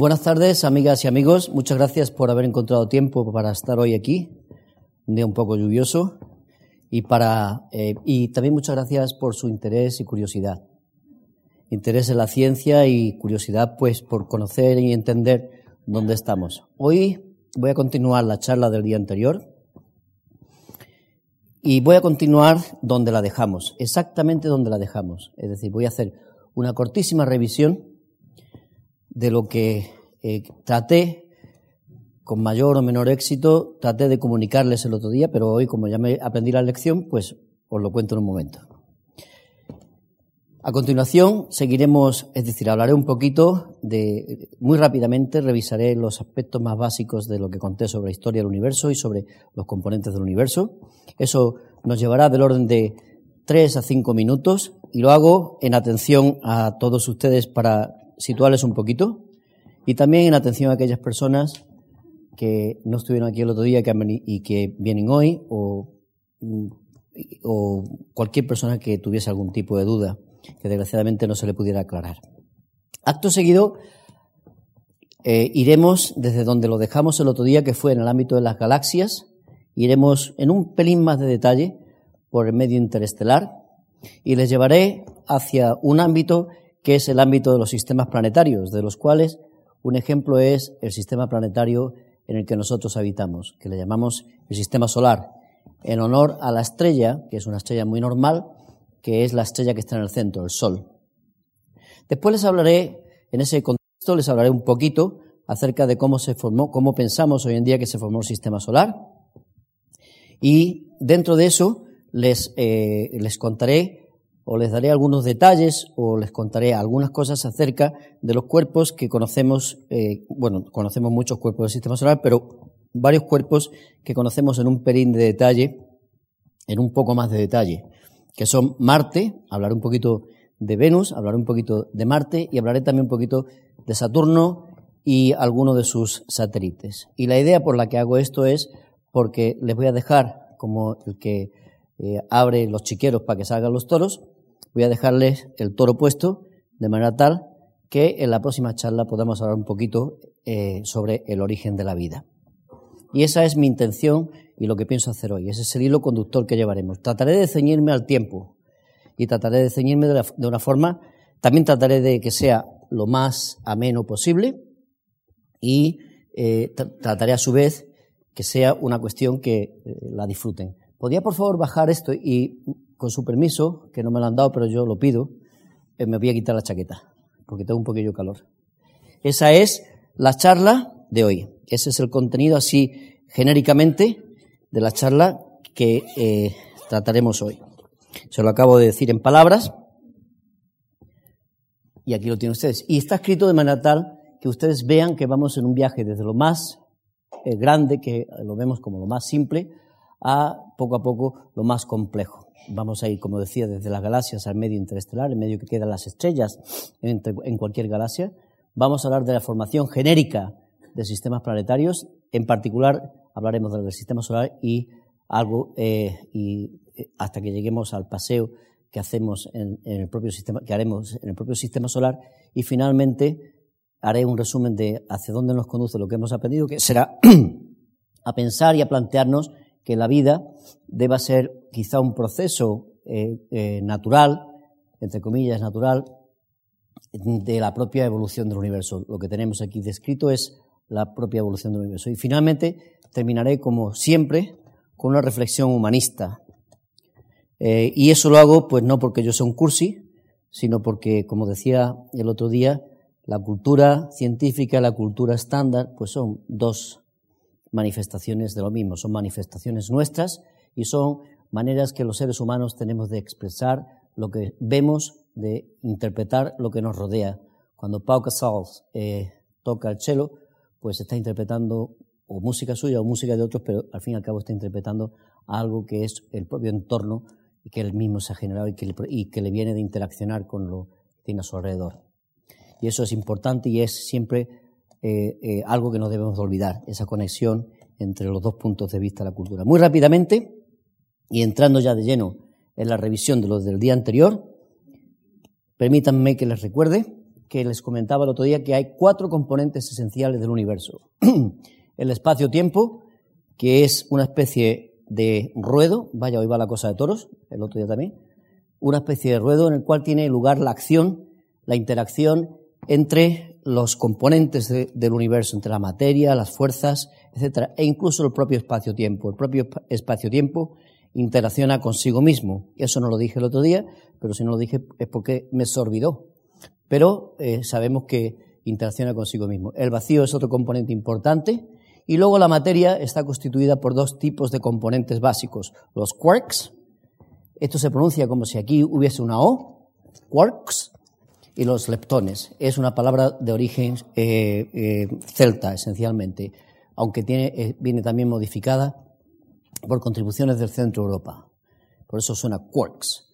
Buenas tardes, amigas y amigos. Muchas gracias por haber encontrado tiempo para estar hoy aquí, un día un poco lluvioso, y para eh, y también muchas gracias por su interés y curiosidad. Interés en la ciencia y curiosidad, pues, por conocer y entender dónde estamos. Hoy voy a continuar la charla del día anterior y voy a continuar donde la dejamos, exactamente donde la dejamos. Es decir, voy a hacer una cortísima revisión de lo que eh, traté con mayor o menor éxito, traté de comunicarles el otro día, pero hoy, como ya me aprendí la lección, pues os lo cuento en un momento. A continuación, seguiremos, es decir, hablaré un poquito de, muy rápidamente, revisaré los aspectos más básicos de lo que conté sobre la historia del universo y sobre los componentes del universo. Eso nos llevará del orden de tres a cinco minutos y lo hago en atención a todos ustedes para situarles un poquito y también en atención a aquellas personas que no estuvieron aquí el otro día y que vienen hoy o, cualquier persona que tuviese algún tipo de duda que desgraciadamente no se le pudiera aclarar. Acto seguido, eh, iremos desde donde lo dejamos el otro día, que fue en el ámbito de las galaxias, iremos en un pelín más de detalle por el medio interestelar y les llevaré hacia un ámbito que es el ámbito de los sistemas planetarios, de los cuales un ejemplo es el sistema planetario en el que nosotros habitamos, que le llamamos el sistema solar, en honor a la estrella, que es una estrella muy normal, que es la estrella que está en el centro, el Sol. Después les hablaré, en ese contexto, les hablaré un poquito acerca de cómo se formó, cómo pensamos hoy en día que se formó el sistema solar. Y dentro de eso les, eh, les contaré o les daré algunos detalles o les contaré algunas cosas acerca de los cuerpos que conocemos, eh, bueno, conocemos muchos cuerpos del sistema solar, pero varios cuerpos que conocemos en un pelín de detalle, en un poco más de detalle que son Marte, hablaré un poquito de Venus, hablaré un poquito de Marte y hablaré también un poquito de Saturno y algunos de sus satélites. Y la idea por la que hago esto es porque les voy a dejar, como el que eh, abre los chiqueros para que salgan los toros, voy a dejarles el toro puesto de manera tal que en la próxima charla podamos hablar un poquito eh, sobre el origen de la vida. Y esa es mi intención y lo que pienso hacer hoy. Ese es el hilo conductor que llevaremos. Trataré de ceñirme al tiempo y trataré de ceñirme de, una forma, también trataré de que sea lo más ameno posible y eh, trataré a su vez que sea una cuestión que eh, la disfruten. ¿Podría por favor bajar esto y con su permiso, que no me lo han dado, pero yo lo pido, eh, me voy a quitar la chaqueta, porque tengo un poquillo calor. Esa es la charla de hoy. Ese es el contenido así genéricamente de la charla que eh, trataremos hoy. Se lo acabo de decir en palabras y aquí lo tienen ustedes. Y está escrito de manera tal que ustedes vean que vamos en un viaje desde lo más eh, grande, que lo vemos como lo más simple, a poco a poco lo más complejo. Vamos a ir, como decía, desde las galaxias al medio interestelar, en medio que quedan las estrellas en cualquier galaxia. Vamos a hablar de la formación genérica de sistemas planetarios, en particular hablaremos del sistema solar y algo eh, eh, hasta que lleguemos al paseo que hacemos en, el propio sistema que haremos en el propio sistema solar y finalmente haré un resumen de hacia dónde nos conduce lo que hemos aprendido que será a pensar y a plantearnos que la vida deba ser quizá un proceso eh, natural entre comillas natural de la propia evolución del universo. Lo que tenemos aquí descrito es la propia evolución del universo. Y finalmente terminaré, como siempre, con una reflexión humanista. Eh, y eso lo hago, pues no porque yo sea un cursi, sino porque, como decía el otro día, la cultura científica y la cultura estándar, pues son dos manifestaciones de lo mismo, son manifestaciones nuestras y son maneras que los seres humanos tenemos de expresar lo que vemos, de interpretar lo que nos rodea. Cuando Pau Casals eh, toca el cello, pues está interpretando o música suya o música de otros, pero al fin y al cabo está interpretando algo que es el propio entorno que él mismo se ha generado y que le, y que le viene de interaccionar con lo que tiene a su alrededor. Y eso es importante y es siempre eh, eh, algo que no debemos olvidar, esa conexión entre los dos puntos de vista de la cultura. Muy rápidamente, y entrando ya de lleno en la revisión de los del día anterior, permítanme que les recuerde que les comentaba el otro día que hay cuatro componentes esenciales del universo. el espacio-tiempo, que es una especie de ruedo, vaya, hoy va la cosa de toros, el otro día también, una especie de ruedo en el cual tiene lugar la acción, la interacción entre los componentes del universo, entre la materia, las fuerzas, etcétera, e incluso el propio espacio-tiempo. El propio espacio-tiempo interacciona consigo mismo. Eso no lo dije el otro día, pero si no lo dije es porque me se olvidó. Pero eh, sabemos que interacciona consigo mismo. El vacío es otro componente importante y luego la materia está constituida por dos tipos de componentes básicos. Los quarks, esto se pronuncia como si aquí hubiese una O, quarks, y los leptones. Es una palabra de origen eh, eh, celta, esencialmente, aunque tiene, viene también modificada por contribuciones del centro Europa. Por eso suena quarks.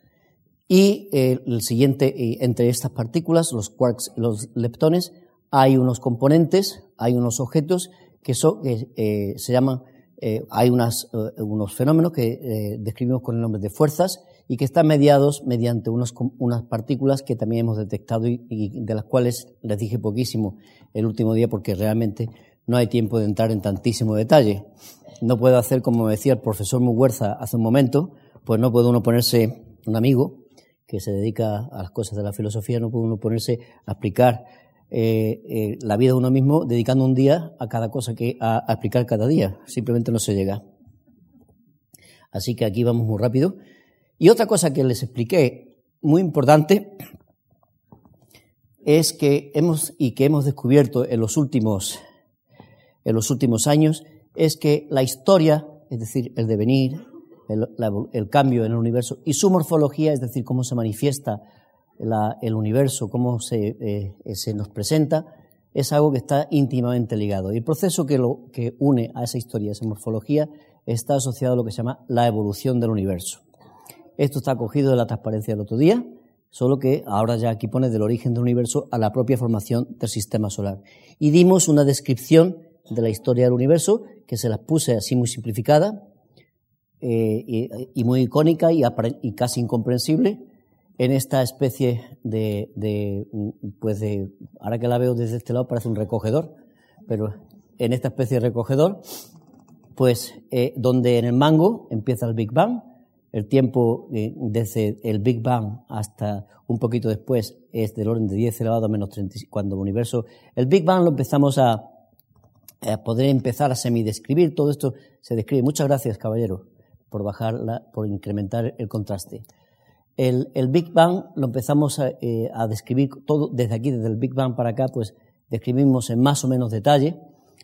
Y eh, el siguiente, entre estas partículas, los quarks y los leptones, hay unos componentes, hay unos objetos que, son, eh, se llaman, eh, hay unos fenómenos que describimos con el nombre de fuerzas y que están mediados mediante unos, unas partículas que también hemos detectado y, y, de las cuales les dije poquísimo el último día porque realmente no hay tiempo de entrar en tantísimo detalle no puedo hacer como decía el profesor Muguerza hace un momento, pues no puede uno ponerse, un amigo que se dedica a las cosas de la filosofía, no puede uno ponerse a explicar eh, eh, la vida de uno mismo dedicando un día a cada cosa que a, a, explicar cada día. Simplemente no se llega. Así que aquí vamos muy rápido. Y otra cosa que les expliqué, muy importante, es que hemos y que hemos descubierto en los últimos en los últimos años es que la historia, es decir, el devenir, el, cambio en el universo, y su morfología, es decir, cómo se manifiesta el universo, cómo se, eh, se, nos presenta, es algo que está íntimamente ligado. Y el proceso que, lo, que une a esa historia, a esa morfología, está asociado a lo que se llama la evolución del universo. Esto está cogido de la transparencia del otro día, solo que ahora ya aquí pone del origen del universo a la propia formación del sistema solar. Y dimos una descripción de la historia del universo, que se las puse así muy simplificada eh, y, muy icónica y, casi incomprensible en esta especie de, pues de, ahora que la veo desde este lado parece un recogedor, pero en esta especie de recogedor, pues eh, donde en el mango empieza el Big Bang, el tiempo desde el Big Bang hasta un poquito después es del orden de 10 elevado a menos 30, cuando el universo, el Big Bang lo empezamos a, poder empezar a semidescribir. Todo esto se describe. Muchas gracias, caballero, por bajarla, por incrementar el contraste. El, el Big Bang lo empezamos a, eh, a, describir todo desde aquí, desde el Big Bang para acá, pues describimos en más o menos detalle,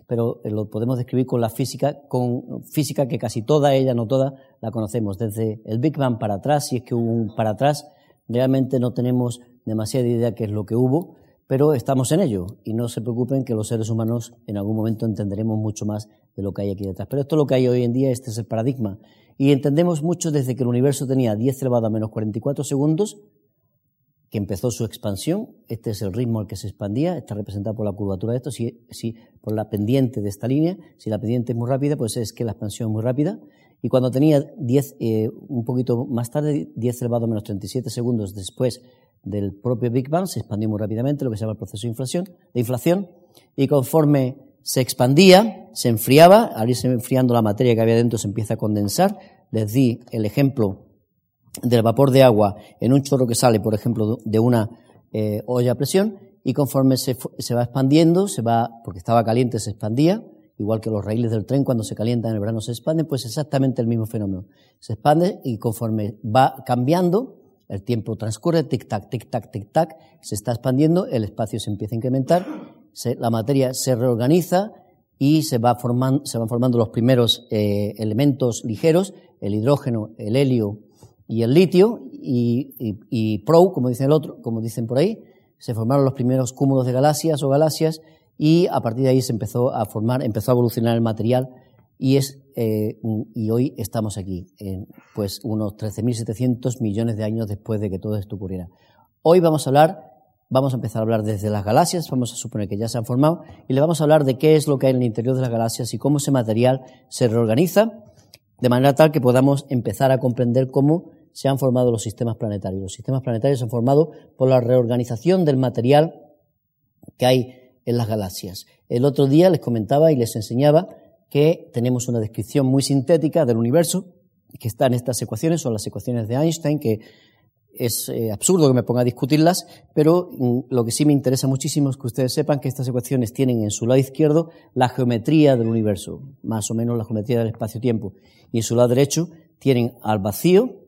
pero eh, lo podemos describir con la física, con física que casi toda ella, no toda, la conocemos. Desde el Big Bang para atrás, si es que hubo un para atrás, realmente no tenemos demasiada idea qué es lo que hubo, pero estamos en ello y no se preocupen que los seres humanos en algún momento entenderemos mucho más de lo que hay aquí detrás. Pero esto es lo que hay hoy en día, este es el paradigma. Y entendemos mucho desde que el universo tenía 10 elevado a menos 44 segundos, que empezó su expansión, este es el ritmo al que se expandía, está representado por la curvatura de esto, si, por la pendiente de esta línea, si la pendiente es muy rápida, pues es que la expansión es muy rápida, y cuando tenía 10, eh, un poquito más tarde, 10 elevado a menos 37 segundos después del propio Big Bang se expandió muy rápidamente, lo que se llama el proceso de inflación, de inflación y conforme se expandía, se enfriaba, al irse enfriando la materia que había dentro se empieza a condensar. Les di el ejemplo del vapor de agua en un chorro que sale, por ejemplo, de una eh, olla a presión, y conforme se, se, va expandiendo, se va, porque estaba caliente, se expandía, igual que los raíles del tren cuando se calientan en el verano se expanden, pues exactamente el mismo fenómeno. Se expande y conforme va cambiando, el tiempo transcurre, tic-tac, tic-tac, tic-tac, se está expandiendo, el espacio se empieza a incrementar, la materia se reorganiza y se, va formando, se van formando los primeros eh, elementos ligeros, el hidrógeno, el helio y el litio, y, pro, como dicen el otro, como dicen por ahí, se formaron los primeros cúmulos de galaxias o galaxias, y a partir de ahí se empezó a formar, empezó a evolucionar el material y es eh, y hoy estamos aquí, pues unos 13.700 millones de años después de que todo esto ocurriera. Hoy vamos a hablar, vamos a empezar a hablar desde las galaxias, vamos a suponer que ya se han formado, y le vamos a hablar de qué es lo que hay en el interior de las galaxias y cómo ese material se reorganiza, de manera tal que podamos empezar a comprender cómo se han formado los sistemas planetarios. Los sistemas planetarios se han formado por la reorganización del material que hay en las galaxias. El otro día les comentaba y les enseñaba que tenemos una descripción muy sintética del universo que está en estas ecuaciones, son las ecuaciones de Einstein, que es eh, absurdo que me ponga a discutirlas, pero mm, lo que sí me interesa muchísimo es que ustedes sepan que estas ecuaciones tienen en su lado izquierdo la geometría del universo, más o menos la geometría del espacio-tiempo, y en su lado derecho tienen al vacío,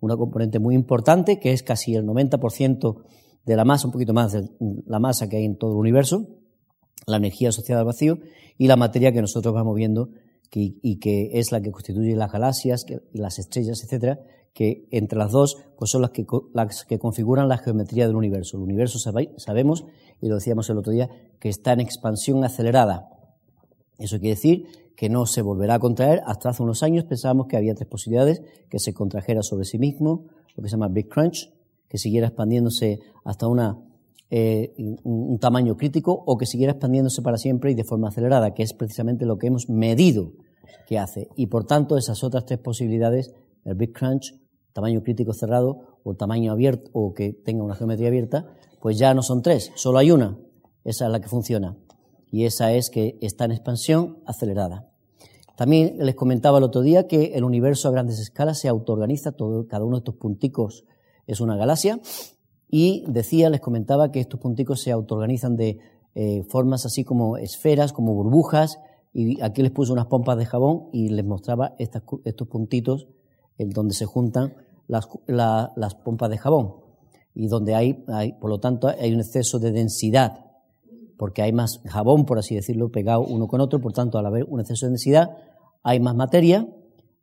una componente muy importante, que es casi el 90% de la masa, un poquito más de la masa que hay en todo el universo, la energía asociada al vacío, y la materia que nosotros vamos viendo y que es la que constituye las galaxias, las estrellas, etcétera, que entre las dos pues son las que, las que configuran la geometría del universo. El universo sabemos, y lo decíamos el otro día, que está en expansión acelerada. Eso quiere decir que no se volverá a contraer. Hasta hace unos años pensábamos que había tres posibilidades, que se contrajera sobre sí mismo, lo que se llama Big Crunch, que siguiera expandiéndose hasta una, eh, un tamaño crítico o que siguiera expandiéndose para siempre y de forma acelerada, que es precisamente lo que hemos medido que hace. Y por tanto, esas otras tres posibilidades, el Big Crunch, tamaño crítico cerrado o tamaño abierto o que tenga una geometría abierta, pues ya no son tres, solo hay una. Esa es la que funciona. Y esa es que está en expansión acelerada. También les comentaba el otro día que el universo a grandes escalas se autoorganiza, todo, cada uno de estos punticos es una galaxia, y decía, les comentaba que estos punticos se autoorganizan de eh, formas así como esferas, como burbujas, y aquí les puse unas pompas de jabón y les mostraba estos puntitos en donde se juntan las, las pompas de jabón y donde hay, hay, por lo tanto, hay un exceso de densidad, porque hay más jabón, por así decirlo, pegado uno con otro, por tanto, al haber un exceso de densidad, hay más materia,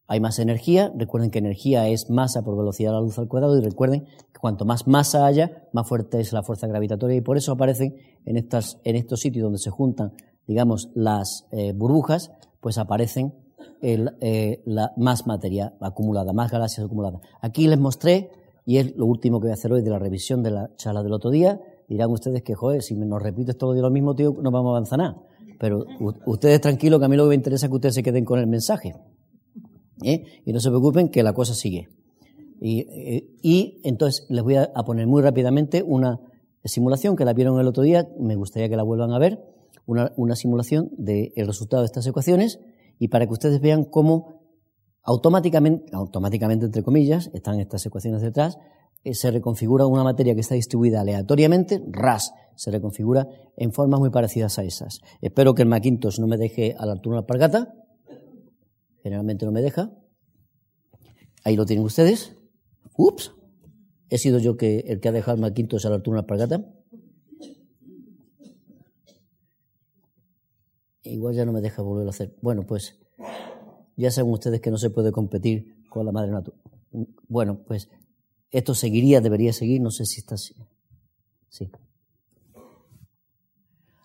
hay más energía. Recuerden que energía es masa por velocidad de la luz al cuadrado y recuerden que cuanto más masa haya, más fuerte es la fuerza gravitatoria y por eso aparecen en, estas, en estos sitios donde se juntan, digamos, las eh, burbujas, pues aparecen eh, la, más materia acumulada, más galaxias acumuladas. Aquí les mostré, y es lo último que voy a hacer hoy de la revisión de la charla del otro día, dirán ustedes que, joder, si nos repites todo lo mismo, tío, no vamos a avanzar nada. Pero ustedes tranquilos, que a mí lo que me interesa es que ustedes se queden con el mensaje. ¿eh? Y no se preocupen que la cosa sigue. Y, eh, entonces les voy a, poner muy rápidamente una simulación que la vieron el otro día, me gustaría que la vuelvan a ver, una, una simulación del resultado de estas ecuaciones y para que ustedes vean cómo automáticamente, automáticamente entre comillas, están estas ecuaciones detrás, se reconfigura una materia que está distribuida aleatoriamente, RAS, se reconfigura en formas muy parecidas a esas. Espero que el Macintosh no me deje a la altura de la alpargata, generalmente no me deja. Ahí lo tienen ustedes. Ups, he sido yo el que ha dejado el Macintosh a la altura de la alpargata. Igual ya no me deja volverlo a hacer. Bueno, pues ya saben ustedes que no se puede competir con la madre naturaleza. Bueno, pues esto seguiría, debería seguir, no sé si está así. Sí.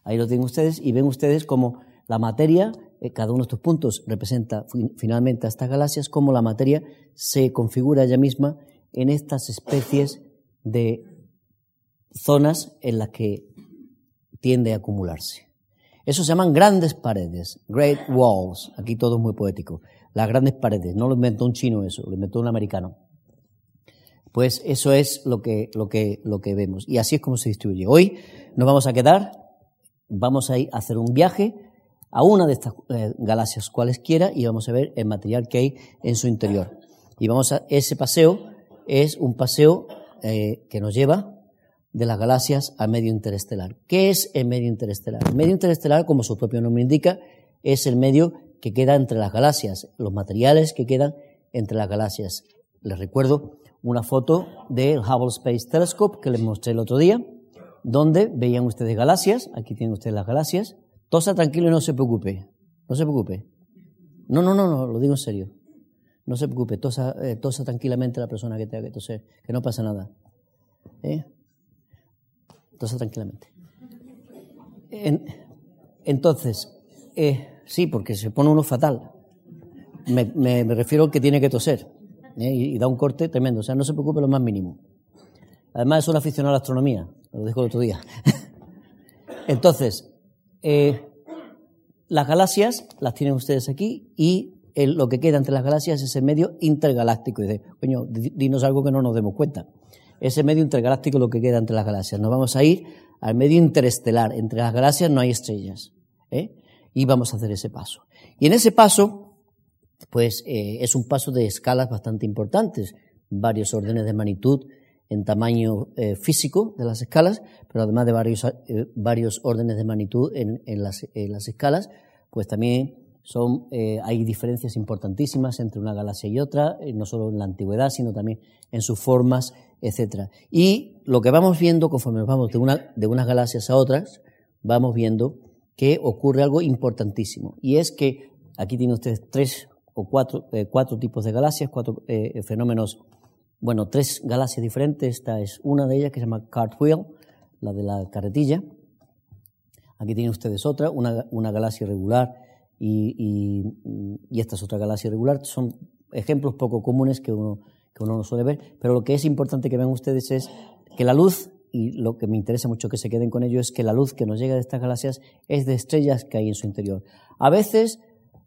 Ahí lo tienen ustedes y ven ustedes como la materia, eh, cada uno de estos puntos representa finalmente a estas galaxias, como la materia se configura ella misma en estas especies de zonas en las que tiende a acumularse. Eso se llaman grandes paredes, great walls. Aquí todo es muy poético. Las grandes paredes. No lo inventó un chino eso, lo inventó un americano. Pues eso es lo que, lo que, lo que vemos. Y así es como se distribuye. Hoy nos vamos a quedar, vamos a ir a hacer un viaje a una de estas eh, galaxias cualesquiera y vamos a ver el material que hay en su interior. Y vamos a, ese paseo es un paseo eh, que nos lleva de las galaxias al medio interestelar. ¿Qué es el medio interestelar? El medio interestelar, como su propio nombre indica, es el medio que queda entre las galaxias, los materiales que quedan entre las galaxias. Les recuerdo una foto del Hubble Space Telescope que les mostré el otro día, donde veían ustedes galaxias, aquí tienen ustedes las galaxias. Tosa tranquilo y no se preocupe, no se preocupe. No, no, no, no, lo digo en serio. No se preocupe, tosa, eh, tosa tranquilamente la persona que tenga que toser, que no pasa nada. ¿Eh? Tosa tranquilamente. entonces, eh, sí, porque se pone uno fatal. Me, me, me refiero al que tiene que toser. ¿Eh? y, da un corte tremendo. O sea, no se preocupe lo más mínimo. Además, es un aficionado a la astronomía, lo dijo el otro día. Entonces, eh, las galaxias las tienen ustedes aquí y lo que queda entre las galaxias es el medio intergaláctico. Y dice, coño, dinos algo que no nos demos cuenta. Ese medio intergaláctico es lo que queda entre las galaxias. Nos vamos a ir al medio interestelar. Entre las galaxias no hay estrellas. ¿eh? Y vamos a hacer ese paso. Y en ese paso, pues eh, es un paso de escalas bastante importantes, varios órdenes de magnitud en tamaño eh, físico de las escalas, pero además de varios, varios órdenes de magnitud en, en, las, en las escalas, pues también son, eh, hay diferencias importantísimas entre una galaxia y otra, eh, no solo en la antigüedad, sino también en sus formas, etc. Y lo que vamos viendo conforme vamos de, una, de unas galaxias a otras, vamos viendo que ocurre algo importantísimo. Y es que aquí tiene ustedes tres o cuatro, eh, cuatro tipos de galaxias, cuatro fenómenos, bueno, tres galaxias diferentes. Esta es una de ellas que se llama Cartwheel, la de la carretilla. Aquí tienen ustedes otra, una, una galaxia regular y, y, esta es otra galaxia irregular. Son ejemplos poco comunes que uno, que uno no suele ver, pero lo que es importante que vean ustedes es que la luz, y lo que me interesa mucho que se queden con ello, es que la luz que nos llega de estas galaxias es de estrellas que hay en su interior. A veces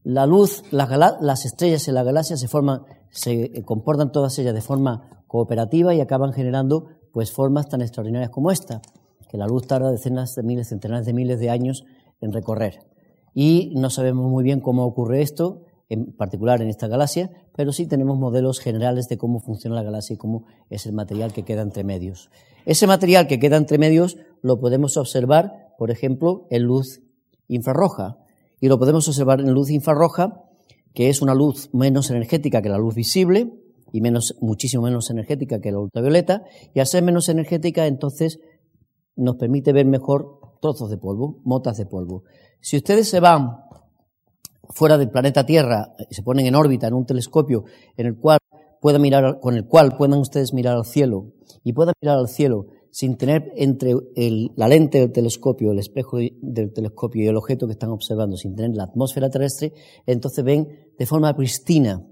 la luz, las, las estrellas en la galaxia se forman, se comportan todas ellas de forma cooperativa y acaban generando pues formas tan extraordinarias como esta, que la luz tarda decenas de miles, centenares de miles de años en recorrer y no sabemos muy bien cómo ocurre esto, en particular en esta galaxia, pero sí tenemos modelos generales de cómo funciona la galaxia y cómo es el material que queda entre medios. Ese material que queda entre medios lo podemos observar, por ejemplo, en luz infrarroja. Y lo podemos observar en luz infrarroja, que es una luz menos energética que la luz visible y menos, muchísimo menos energética que la ultravioleta. Y al ser menos energética, entonces nos permite ver mejor trozos de polvo, motas de polvo. Si ustedes se van fuera del planeta Tierra y se ponen en órbita en un telescopio en el cual puedan mirar, con el cual puedan ustedes mirar al cielo y puedan mirar al cielo sin tener entre la lente del telescopio, el espejo del telescopio y el objeto que están observando, sin tener la atmósfera terrestre, entonces ven de forma pristina,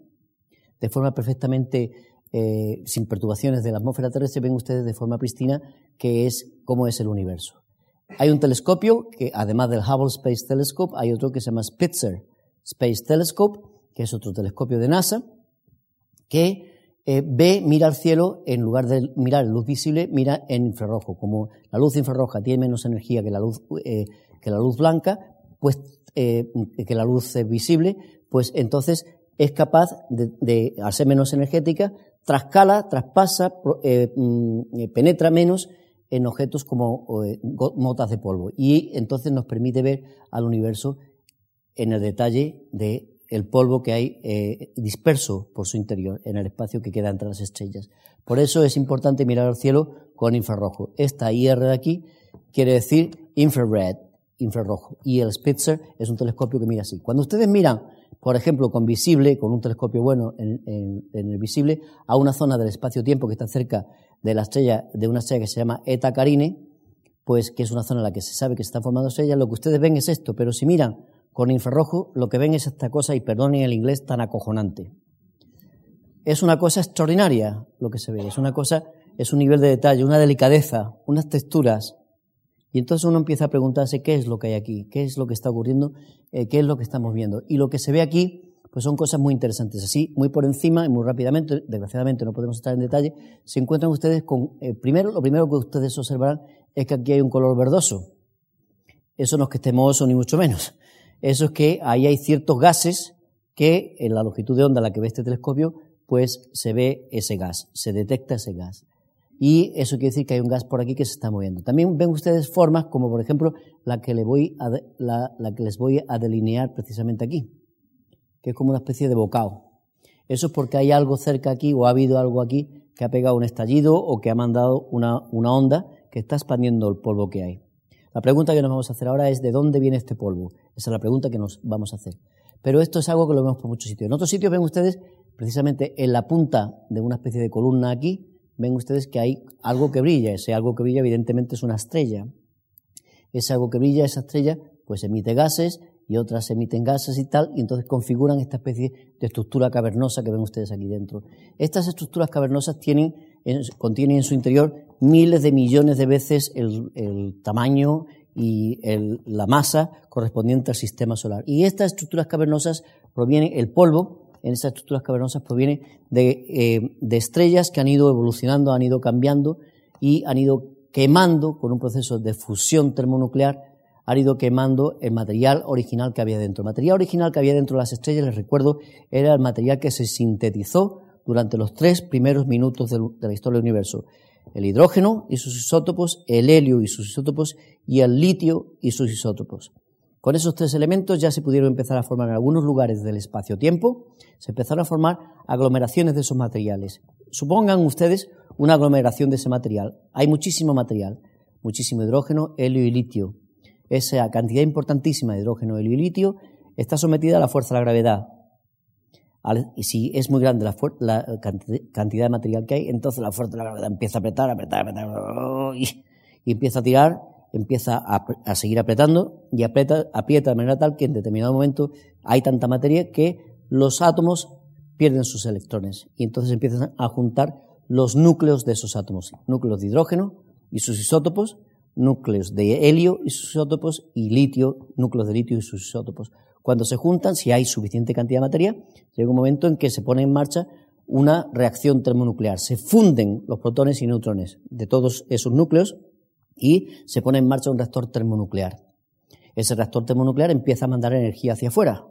de forma perfectamente eh, sin perturbaciones de la atmósfera terrestre, ven ustedes de forma pristina que es cómo es el universo. Hay un telescopio que, además del Hubble Space Telescope, hay otro que se llama Spitzer Space Telescope, que es otro telescopio de NASA, que eh, ve, mira al cielo, en lugar de mirar luz visible, mira en infrarrojo. Como la luz infrarroja tiene menos energía que la luz, eh, que la luz blanca, pues, eh, que la luz visible, pues entonces es capaz de, al ser menos energética, trascala, traspasa, mm, penetra menos en objetos como eh, motas de polvo. Y entonces nos permite ver al universo en el detalle de el polvo que hay eh, disperso por su interior, en el espacio que queda entre las estrellas. Por eso es importante mirar al cielo con infrarrojo. Esta IR de aquí quiere decir infrared, infrarrojo. Y el Spitzer es un telescopio que mira así. Cuando ustedes miran, por ejemplo, con visible, con un telescopio bueno en, en el visible, a una zona del espacio-tiempo que está cerca de la estrella, de una estrella que se llama Eta Carine, pues que es una zona en la que se sabe que se están formando estrellas, lo que ustedes ven es esto, pero si miran con infrarrojo, lo que ven es esta cosa, y perdonen el inglés tan acojonante. Es una cosa extraordinaria lo que se ve, es una cosa, es un nivel de detalle, una delicadeza, unas texturas. Y entonces uno empieza a preguntarse qué es lo que hay aquí, qué es lo que está ocurriendo, eh, qué es lo que estamos viendo. Y lo que se ve aquí pues son cosas muy interesantes. Así, muy por encima y muy rápidamente, desgraciadamente no podemos estar en detalle, se encuentran ustedes con, eh, primero, lo primero que ustedes observarán es que aquí hay un color verdoso. Eso no es que esté mohoso ni mucho menos. Eso es que ahí hay ciertos gases que en la longitud de onda a la que ve este telescopio, pues se ve ese gas, se detecta ese gas. Y eso quiere decir que hay un gas por aquí que se está moviendo. También ven ustedes formas como, por ejemplo, la que, les voy a delinear precisamente aquí que es como una especie de bocado. Eso es porque hay algo cerca aquí o ha habido algo aquí que ha pegado un estallido o que ha mandado una, onda que está expandiendo el polvo que hay. La pregunta que nos vamos a hacer ahora es de dónde viene este polvo. Esa es la pregunta que nos vamos a hacer. Pero esto es algo que lo vemos por muchos sitios. En otros sitios ven ustedes, precisamente en la punta de una especie de columna aquí, ven ustedes que hay algo que brilla. Ese algo que brilla evidentemente es una estrella. Ese algo que brilla, esa estrella, pues emite gases y otras emiten gases y tal, y entonces configuran esta especie de estructura cavernosa que ven ustedes aquí dentro. Estas estructuras cavernosas tienen, contienen en su interior miles de millones de veces el, tamaño y la masa correspondiente al sistema solar. Y estas estructuras cavernosas provienen, el polvo en esas estructuras cavernosas proviene de, eh, de estrellas que han ido evolucionando, han ido cambiando y han ido quemando, con un proceso de fusión termonuclear, han ido quemando el material original que había dentro. El material original que había dentro de las estrellas, les recuerdo, era el material que se sintetizó durante los tres primeros minutos de la historia del universo. El hidrógeno y sus isótopos, el helio y sus isótopos y el litio y sus isótopos. Con esos tres elementos ya se pudieron empezar a formar en algunos lugares del espacio-tiempo, se empezaron a formar aglomeraciones de esos materiales. Supongan ustedes una aglomeración de ese material. Hay muchísimo material, muchísimo hidrógeno, helio y litio. Esa cantidad importantísima de hidrógeno, helio y litio está sometida a la fuerza de la gravedad. Y si es muy grande la, cantidad de material que hay, entonces la fuerza de la gravedad empieza a apretar, apretar, apretar, y, empieza a tirar, empieza a, seguir apretando y aprieta, aprieta de manera tal que en determinado momento hay tanta materia que los átomos pierden sus electrones y entonces empiezan a juntar los núcleos de esos átomos, núcleos de hidrógeno y sus isótopos, núcleos de helio y sus isótopos y litio, núcleos de litio y sus isótopos. Cuando se juntan, si hay suficiente cantidad de materia, llega un momento en que se pone en marcha una reacción termonuclear. Se funden los protones y neutrones de todos esos núcleos y se pone en marcha un reactor termonuclear. Ese reactor termonuclear empieza a mandar energía hacia afuera,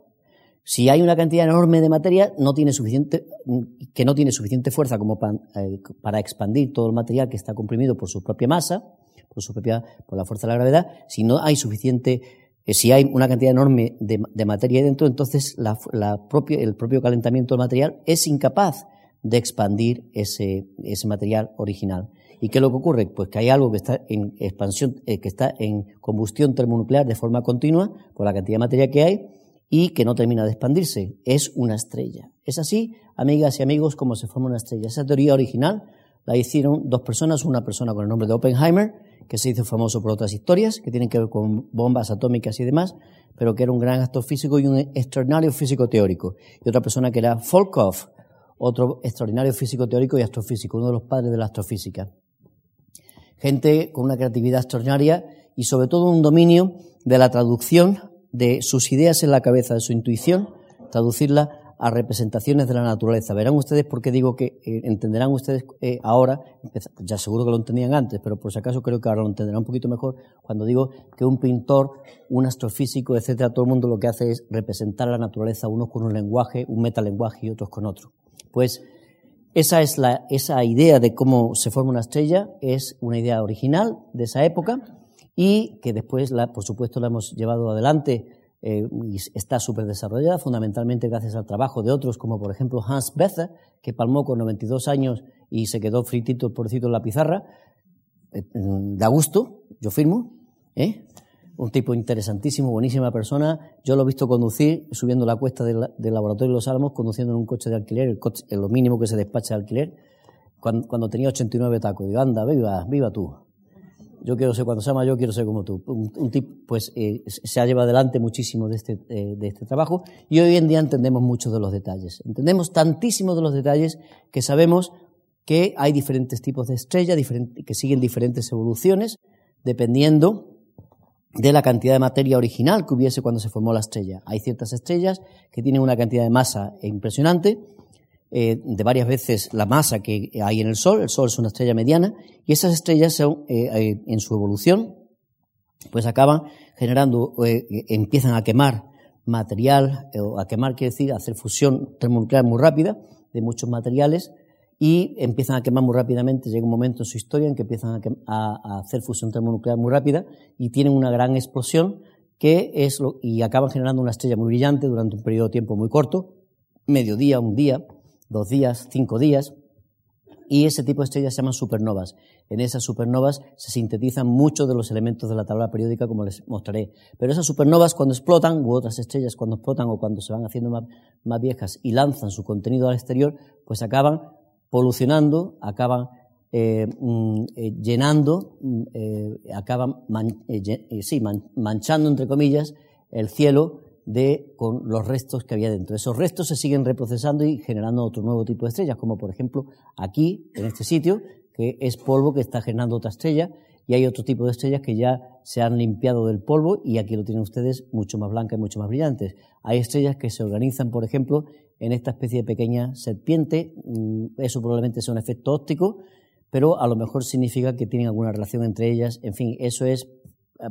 si hay una cantidad enorme de materia que no tiene suficiente fuerza como eh, para, expandir todo el material que está comprimido por su propia masa, por su propia, por la fuerza de la gravedad, si no hay suficiente, si hay una cantidad enorme de, materia ahí dentro, entonces la, el propio calentamiento del material es incapaz de expandir ese, ese material original. ¿Y qué es lo que ocurre? Pues que hay algo que está en expansión, eh, que está en combustión termonuclear de forma continua por la cantidad de materia que hay, y que no termina de expandirse. Es una estrella. Es así, amigas y amigos, como se forma una estrella. Esa teoría original la hicieron dos personas, una persona con el nombre de Oppenheimer, que se hizo famoso por otras historias que tienen que ver con bombas atómicas y demás, pero que era un gran astrofísico y un extraordinario físico teórico. Y otra persona que era Volkov, otro extraordinario físico teórico y astrofísico, uno de los padres de la astrofísica. Gente con una creatividad extraordinaria y sobre todo un dominio de la traducción de sus ideas en la cabeza, de su intuición, traducirla a representaciones de la naturaleza. Verán ustedes por qué digo que eh, entenderán ustedes eh, ahora, ya seguro que lo entendían antes, pero por si acaso creo que ahora lo entenderán un poquito mejor cuando digo que un pintor, un astrofísico, etcétera, todo el mundo lo que hace es representar la naturaleza, unos con un lenguaje, un metalenguaje y otros con otro. Pues esa es la, esa idea de cómo se forma una estrella, es una idea original de esa época y que después, la, por supuesto, la hemos llevado adelante eh, y está súper desarrollada, fundamentalmente gracias al trabajo de otros, como por ejemplo Hans Bethe, que palmó con 92 años y se quedó fritito, porcito en la pizarra. Eh, da gusto, yo firmo. ¿eh? Un tipo interesantísimo, buenísima persona. Yo lo he visto conducir, subiendo la cuesta del, laboratorio de los Álamos, conduciendo en un coche de alquiler, el coche, lo mínimo que se despacha de alquiler, cuando, cuando tenía 89 tacos. Digo, anda, viva, viva tú yo quiero ser, cuando sea mayor, quiero ser como tú. Un, pues, eh, se ha llevado adelante muchísimo de este, eh, de este trabajo y hoy en día entendemos muchos de los detalles. Entendemos tantísimo de los detalles que sabemos que hay diferentes tipos de estrellas, que siguen diferentes evoluciones, dependiendo de la cantidad de materia original que hubiese cuando se formó la estrella. Hay ciertas estrellas que tienen una cantidad de masa impresionante eh, de varias veces la masa que hay en el Sol. El Sol es una estrella mediana y esas estrellas son, eh, eh, en su evolución pues acaban generando, empiezan a quemar material, o a quemar quiere decir hacer fusión termonuclear muy rápida de muchos materiales y empiezan a quemar muy rápidamente. Llega un momento en su historia en que empiezan a, hacer fusión termonuclear muy rápida y tienen una gran explosión que es y acaban generando una estrella muy brillante durante un periodo de tiempo muy corto, medio día, un día, dos días, cinco días, y ese tipo de estrellas se llaman supernovas. En esas supernovas se sintetizan muchos de los elementos de la tabla periódica, como les mostraré. Pero esas supernovas cuando explotan, u otras estrellas cuando explotan o cuando se van haciendo más, viejas y lanzan su contenido al exterior, pues acaban polucionando, acaban llenando, acaban manchando, entre comillas, el cielo de con los restos que había dentro. Esos restos se siguen reprocesando y generando otro nuevo tipo de estrellas, como por ejemplo aquí, en este sitio, que es polvo que está generando otra estrella, y hay otro tipo de estrellas que ya se han limpiado del polvo y aquí lo tienen ustedes mucho más blancas y mucho más brillantes. Hay estrellas que se organizan, por ejemplo, en esta especie de pequeña serpiente, mm, eso probablemente sea un efecto óptico, pero a lo mejor significa que tienen alguna relación entre ellas. En fin, eso es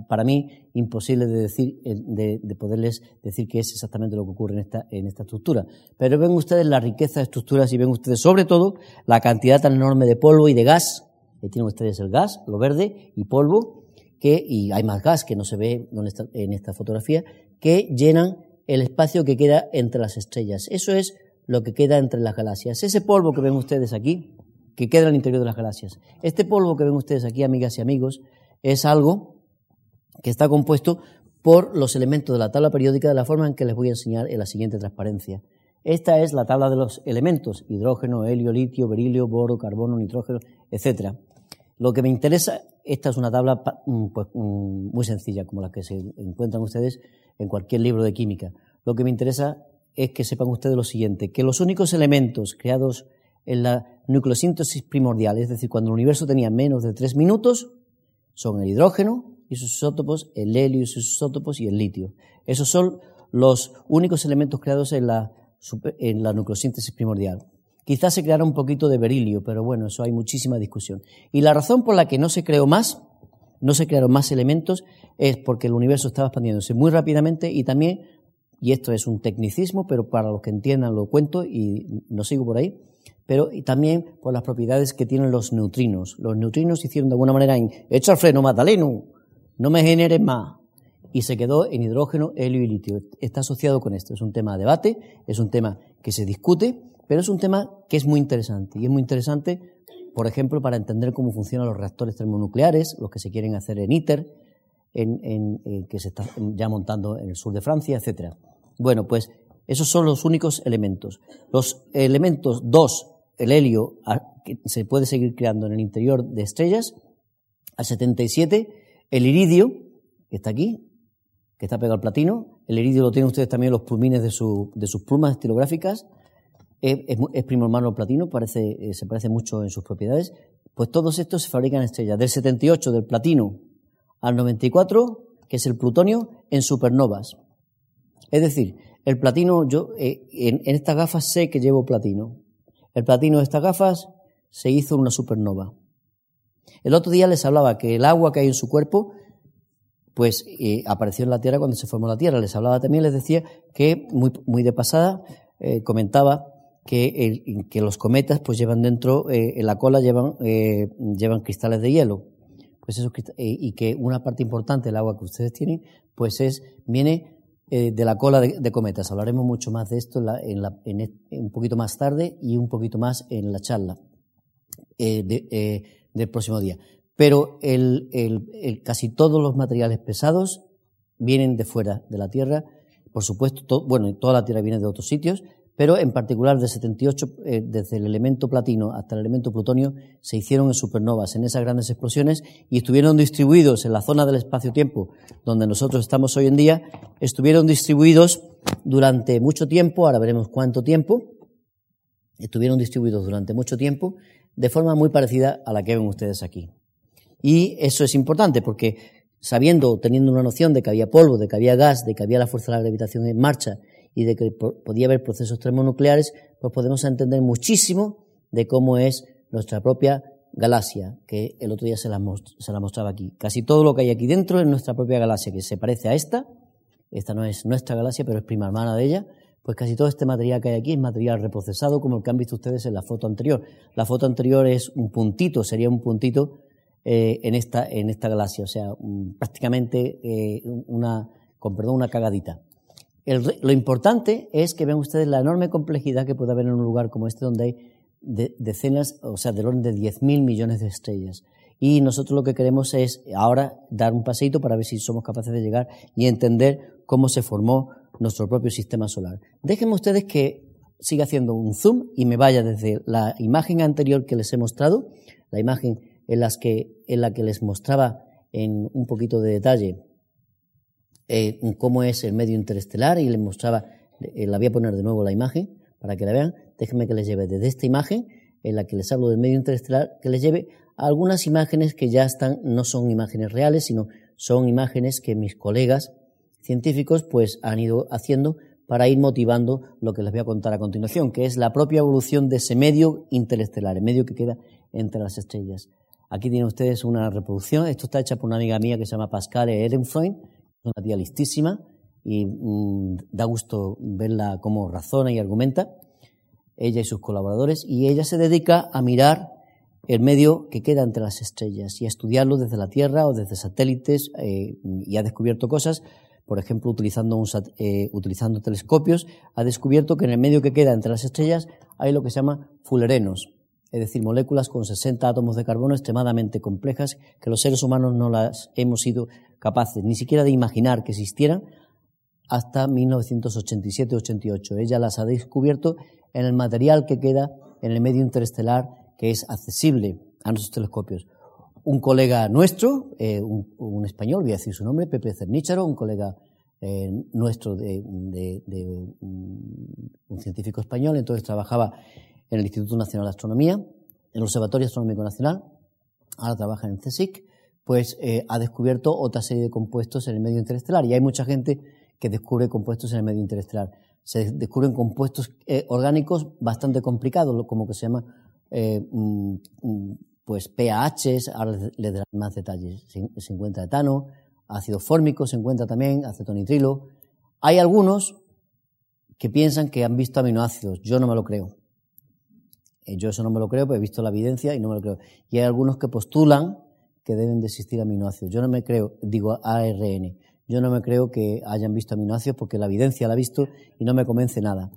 para mí imposible de decir, eh, de, poderles decir qué es exactamente lo que ocurre en esta, en esta estructura. Pero ven ustedes la riqueza de estructuras y ven ustedes sobre todo la cantidad tan enorme de polvo y de gas. que tienen ustedes el gas, lo verde y polvo, que, y hay más gas que no se ve en esta fotografía, que llenan el espacio que queda entre las estrellas. Eso es lo que queda entre las galaxias. Ese polvo que ven ustedes aquí, que queda al interior de las galaxias. Este polvo que ven ustedes aquí, amigas y amigos, es algo que está compuesto por los elementos de la tabla periódica de la forma en que les voy a enseñar en la siguiente transparencia. Esta es la tabla de los elementos, hidrógeno, helio, litio, berilio, boro, carbono, nitrógeno, etc. Lo que me interesa, esta es una tabla mm, pues, mm, muy sencilla, como la que se encuentran ustedes en cualquier libro de química. Lo que me interesa es que sepan ustedes lo siguiente, que los únicos elementos creados en la nucleosíntesis primordial, es decir, cuando el universo tenía menos de tres minutos, son el hidrógeno, y sus isótopos, el helio y sus isótopos y el litio. Esos son los únicos elementos creados en la, en la nucleosíntesis primordial. Quizás se creara un poquito de berilio, pero bueno, eso hay muchísima discusión. Y la razón por la que no se creó más, no se crearon más elementos, es porque el universo estaba expandiéndose muy rápidamente y también, y esto es un tecnicismo, pero para los que entiendan lo cuento y no sigo por ahí, pero también por las propiedades que tienen los neutrinos. Los neutrinos hicieron de alguna manera en, echa freno, Magdaleno, no me generes más. Y se quedó en hidrógeno, helio y litio. Está asociado con esto. Es un tema de debate, es un tema que se discute, pero es un tema que es muy interesante. Y es muy interesante, por ejemplo, para entender cómo funcionan los reactores termonucleares, los que se quieren hacer en ITER, en, eh, que se está ya montando en el sur de Francia, etcétera. Bueno, pues esos son los únicos elementos. Los elementos 2, el helio, que se puede seguir creando en el interior de estrellas, al 77 el iridio, que está aquí, que está pegado al platino, el iridio lo tienen ustedes también los plumines de, sus plumas estilográficas, es, primo hermano del platino, parece, eh, se parece mucho en sus propiedades, pues todos estos se fabrican estrellas. Del 78 del platino al 94, que es el plutonio, en supernovas. Es decir, el platino, yo eh, en, en, estas gafas sé que llevo platino. El platino de estas gafas se hizo en una supernova. El otro día les hablaba que el agua que hay en su cuerpo, pues eh, apareció en la Tierra cuando se formó la Tierra. Les hablaba también, les decía que muy, muy de pasada eh, comentaba que, los cometas pues llevan dentro, eh, en la cola llevan, llevan cristales de hielo. Pues eso, y que una parte importante del agua que ustedes tienen, pues es, viene de la cola de, cometas. Hablaremos mucho más de esto en la, en un poquito más tarde y un poquito más en la charla. De, del próximo día. Pero el, el, casi todos los materiales pesados vienen de fuera de la Tierra. Por supuesto, bueno, toda la Tierra viene de otros sitios, pero en particular de 78, eh, desde el elemento platino hasta el elemento plutonio, se hicieron en supernovas, en esas grandes explosiones, y estuvieron distribuidos en la zona del espacio-tiempo donde nosotros estamos hoy en día, estuvieron distribuidos durante mucho tiempo, ahora veremos cuánto tiempo, estuvieron distribuidos durante mucho tiempo, de forma muy parecida a la que ven ustedes aquí. Y eso es importante porque sabiendo, teniendo una noción de que había polvo, de que había gas, de que había la fuerza de la gravitación en marcha y de que podía haber procesos termonucleares, pues podemos entender muchísimo de cómo es nuestra propia galaxia, que el otro día se la, se la mostraba aquí. Casi todo lo que hay aquí dentro es nuestra propia galaxia, que se parece a esta. Esta no es nuestra galaxia, pero es prima hermana de ella pues casi todo este material que hay aquí es material reprocesado, como el que han visto ustedes en la foto anterior. La foto anterior es un puntito, sería un puntito eh, en, esta, en esta galaxia, o sea, prácticamente eh, una, con perdón, una cagadita. lo importante es que vean ustedes la enorme complejidad que puede haber en un lugar como este, donde hay decenas, o sea, del orden de 10.000 millones de estrellas. Y nosotros lo que queremos es ahora dar un paseito para ver si somos capaces de llegar y entender cómo se formó nuestro propio sistema solar. Déjenme ustedes que siga haciendo un zoom y me vaya desde la imagen anterior que les he mostrado, la imagen en, las que, en la que les mostraba en un poquito de detalle eh, cómo es el medio interestelar y les mostraba, eh, la voy a poner de nuevo la imagen para que la vean. Déjenme que les lleve desde esta imagen en la que les hablo del medio interestelar, que les lleve a algunas imágenes que ya están, no son imágenes reales, sino son imágenes que mis colegas científicos pues han ido haciendo para ir motivando lo que les voy a contar a continuación, que es la propia evolución de ese medio interestelar, el medio que queda entre las estrellas. Aquí tienen ustedes una reproducción. Esto está hecha por una amiga mía que se llama Pascal Ehrenfreund, una tía listísima, y mm, da gusto verla cómo razona y argumenta, ella y sus colaboradores, y ella se dedica a mirar el medio que queda entre las estrellas y a estudiarlo desde la Tierra o desde satélites eh, y ha descubierto cosas por ejemplo, utilizando, eh, utilizando telescopios, ha descubierto que en el medio que queda entre las estrellas hay lo que se llama fullerenos, es decir, moléculas con 60 átomos de carbono extremadamente complejas que los seres humanos no las hemos sido capaces ni siquiera de imaginar que existieran hasta 1987-88. Ella las ha descubierto en el material que queda en el medio interestelar que es accesible a nuestros telescopios un colega nuestro, eh, un, español, voy a decir su nombre, Pepe Cernícharo, un colega eh, nuestro de, un científico español, entonces trabajaba en el Instituto Nacional de Astronomía, en el Observatorio Astronómico Nacional, ahora trabaja en el pues eh, ha descubierto otra serie de compuestos en el medio interestelar. Y hay mucha gente que descubre compuestos en el medio interestelar. Se descubren compuestos orgánicos bastante complicados, como que se llama mm, mm, pues PAHs, ahora les daré más detalles. Se, encuentra etano, ácido fórmico se encuentra también, acetonitrilo. Hay algunos que piensan que han visto aminoácidos. Yo no me lo creo. Eh, yo eso no me lo creo, porque he visto la evidencia y no me lo creo. Y hay algunos que postulan que deben de existir aminoácidos. Yo no me creo, digo ARN. Yo no me creo que hayan visto aminoácidos porque la evidencia la ha visto y no me convence nada.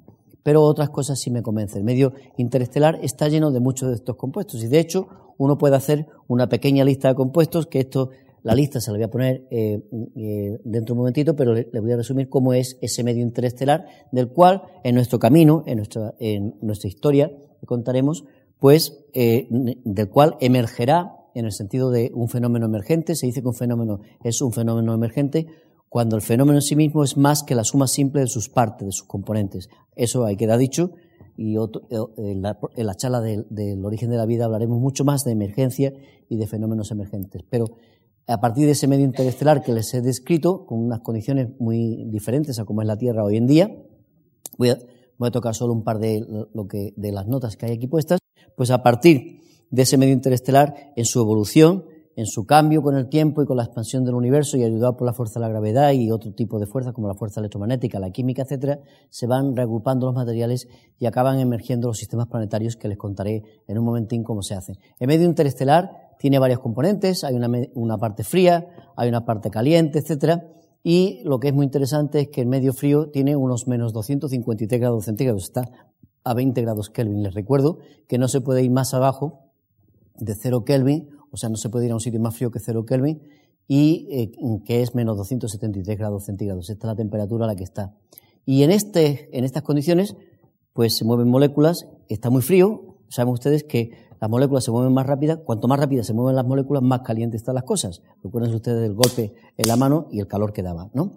Pero otras cosas sí me convencen. El medio interestelar está lleno de muchos de estos compuestos y de hecho uno puede hacer una pequeña lista de compuestos, que esto, la lista se la voy a poner eh, eh, dentro de un momentito, pero le, voy a resumir cómo es ese medio interestelar, del cual en nuestro camino, en nuestra, en nuestra historia, contaremos, pues, eh, del cual emergerá en el sentido de un fenómeno emergente. Se dice que un fenómeno es un fenómeno emergente cuando el fenómeno en sí mismo es más que la suma simple de sus partes, de sus componentes. Eso hay queda dicho y otro, eh, en, la, charla del, origen de la vida hablaremos mucho más de emergencia y de fenómenos emergentes. Pero a partir de ese medio interestelar que les he descrito, con unas condiciones muy diferentes a como es la Tierra hoy en día, voy a, voy a tocar solo un par de, lo que, de las notas que hay aquí puestas, pues a partir de ese medio interestelar, en su evolución, en su cambio con el tiempo y con la expansión del universo y ayudado por la fuerza de la gravedad y otro tipo de fuerzas como la fuerza electromagnética, la química, etcétera, se van reagrupando los materiales y acaban emergiendo los sistemas planetarios que les contaré en un momentín cómo se hacen. El medio interestelar tiene varios componentes, hay una, parte fría, hay una parte caliente, etcétera, y lo que es muy interesante es que el medio frío tiene unos menos 253 grados centígrados, está a 20 grados Kelvin. Les recuerdo que no se puede ir más abajo de 0 Kelvin o sea, no se puede ir a un sitio más frío que 0 Kelvin y eh, que es menos 273 grados centígrados. Esta es la temperatura a la que está. Y en, este, en estas condiciones, pues se mueven moléculas, está muy frío, saben ustedes que las moléculas se mueven más rápidas, cuanto más rápidas se mueven las moléculas, más calientes están las cosas. Recuerden ustedes el golpe en la mano y el calor que daba, ¿no?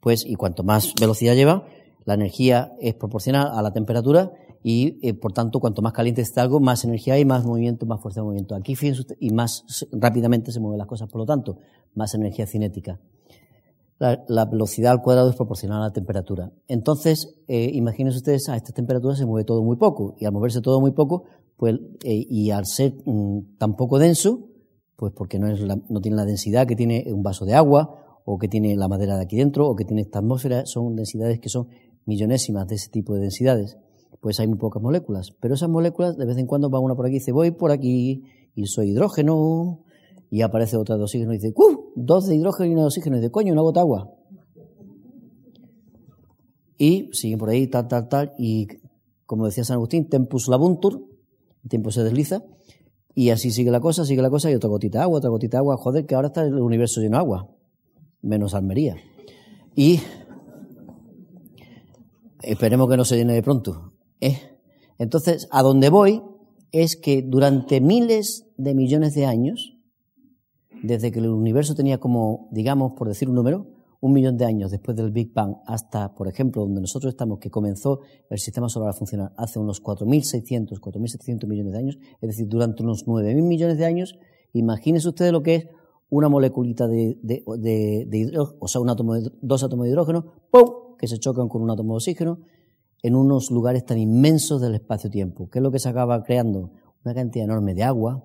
Pues, y cuanto más velocidad lleva, la energía es proporcional a la temperatura y eh, por tanto cuanto más caliente está algo, más energía hay, más movimiento, más fuerza de movimiento. Aquí fíjense y más rápidamente se mueven las cosas, por lo tanto, más energía cinética. La, velocidad al cuadrado es proporcional a la temperatura. Entonces, eh, imagínense ustedes, a esta temperatura se mueve todo muy poco, y al moverse todo muy poco, pues, eh, y al ser mm, tan poco denso, pues porque no, es no tiene la densidad que tiene un vaso de agua, o que tiene la madera de aquí dentro, o que tiene esta atmósfera, son densidades que son millonésimas de ese tipo de densidades pues hay muy pocas moléculas. Pero esas moléculas, de vez en cuando va una por aquí y dice, voy por aquí y soy hidrógeno, y aparece otra de oxígeno y dice, ¡uh! Dos de hidrógeno y una de oxígeno, y dice, coño, una gota agua. Y siguen por ahí, tal, tal, tal, y como decía San Agustín, tempus labuntur, el tiempo se desliza, y así sigue la cosa, sigue la cosa, y otra gotita de agua, otra gotita de agua, joder, que ahora está el universo lleno de agua, menos Almería. Y esperemos que no se llene de pronto. ¿Eh? Entonces, a donde voy es que durante miles de millones de años, desde que el universo tenía como, digamos, por decir un número, un millón de años después del Big Bang hasta, por ejemplo, donde nosotros estamos, que comenzó el sistema solar a funcionar hace unos 4.600, 4.700 millones de años, es decir, durante unos 9.000 millones de años, imagínense ustedes lo que es una moleculita de, de, de, hidrógeno, o sea, un átomo dos átomos de hidrógeno, ¡pum! que se chocan con un átomo de oxígeno en unos lugares tan inmensos del espacio-tiempo. ¿Qué es lo que se acaba creando? Una cantidad enorme de agua,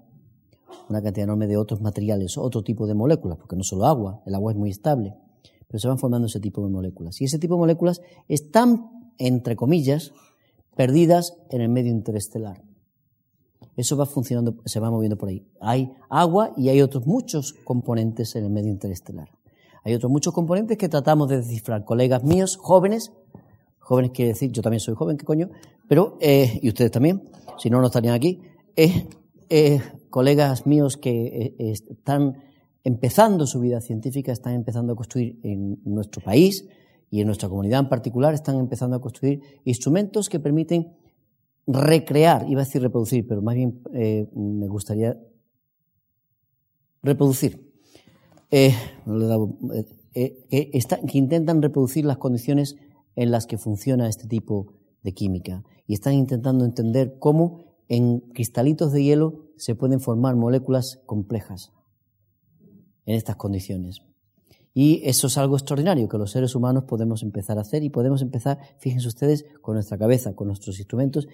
una cantidad enorme de otros materiales, otro tipo de moléculas, porque no solo agua, el agua es muy estable, pero se van formando ese tipo de moléculas. Y ese tipo de moléculas están, entre comillas, perdidas en el medio interestelar. Eso va funcionando, se va moviendo por ahí. Hay agua y hay otros muchos componentes en el medio interestelar. Hay otros muchos componentes que tratamos de descifrar. Colegas míos, jóvenes, jóvenes quiere decir, yo también soy joven, ¿qué coño? Pero, eh, y ustedes también, si no, no estarían aquí. Eh, eh, colegas míos que están empezando su vida científica, están empezando a construir en nuestro país y en nuestra comunidad en particular, están empezando a construir instrumentos que permiten recrear, iba a decir reproducir, pero más bien me gustaría reproducir eh, eh, que, intentan reproducir las condiciones en las que funciona este tipo de química y están intentando entender cómo en cristalitos de hielo se pueden formar moléculas complejas en estas condiciones. Y eso es algo extraordinario que los seres humanos podemos empezar a hacer y podemos empezar, fíjense ustedes, con nuestra cabeza, con nuestros instrumentos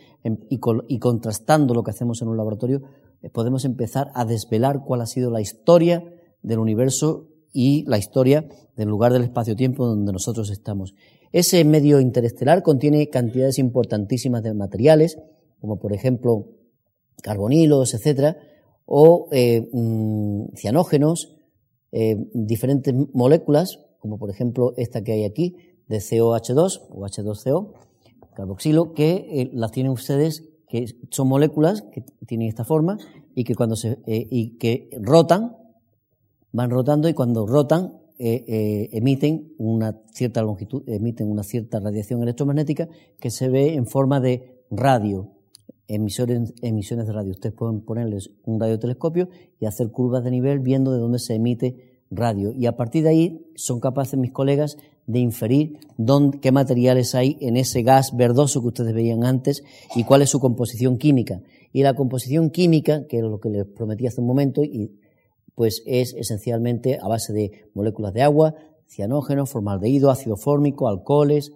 y, y contrastando lo que hacemos en un laboratorio, eh, podemos empezar a desvelar cuál ha sido la historia del universo y la historia del lugar del espacio-tiempo donde nosotros estamos. Ese medio interestelar contiene cantidades importantísimas de materiales, como por ejemplo carbonilos, etcétera, o eh, mm, cianógenos, eh, diferentes moléculas, como por ejemplo esta que hay aquí, de COH2 o H2CO, carboxilo, que eh, las tienen ustedes, que son moléculas que tienen esta forma y que cuando se y que rotan van rotando y cuando rotan eh, eh, emiten una cierta longitud, emiten una cierta radiación electromagnética que se ve en forma de radio, emisores, emisiones de radio. Ustedes pueden ponerles un radiotelescopio y hacer curvas de nivel viendo de dónde se emite radio. Y a partir de ahí son capaces mis colegas de inferir dónde, qué materiales hay en ese gas verdoso que ustedes veían antes y cuál es su composición química. Y la composición química, que es lo que les prometí hace un momento, y pues es esencialmente a base de moléculas de agua, cianógeno, formaldehído, ácido fórmico, alcoholes.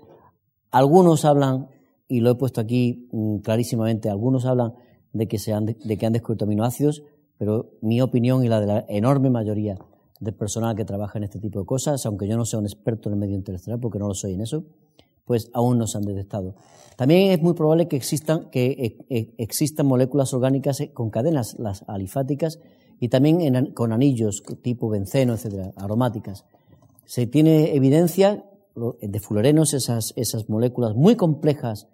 Algunos hablan, y lo he puesto aquí mm, clarísimamente, algunos hablan de que, se han, de que han descubierto aminoácidos, pero mi opinión y la de la enorme mayoría del personal que trabaja en este tipo de cosas, aunque yo no sea un experto en el medio interestelar, porque no lo soy en eso, pues aún no se han detectado. También es muy probable que existan, que eh, eh, existan moléculas orgánicas con cadenas, las alifáticas, y también con anillos tipo benceno, etcétera, aromáticas. Se tiene evidencia de fluorenos, esas, esas moléculas muy complejas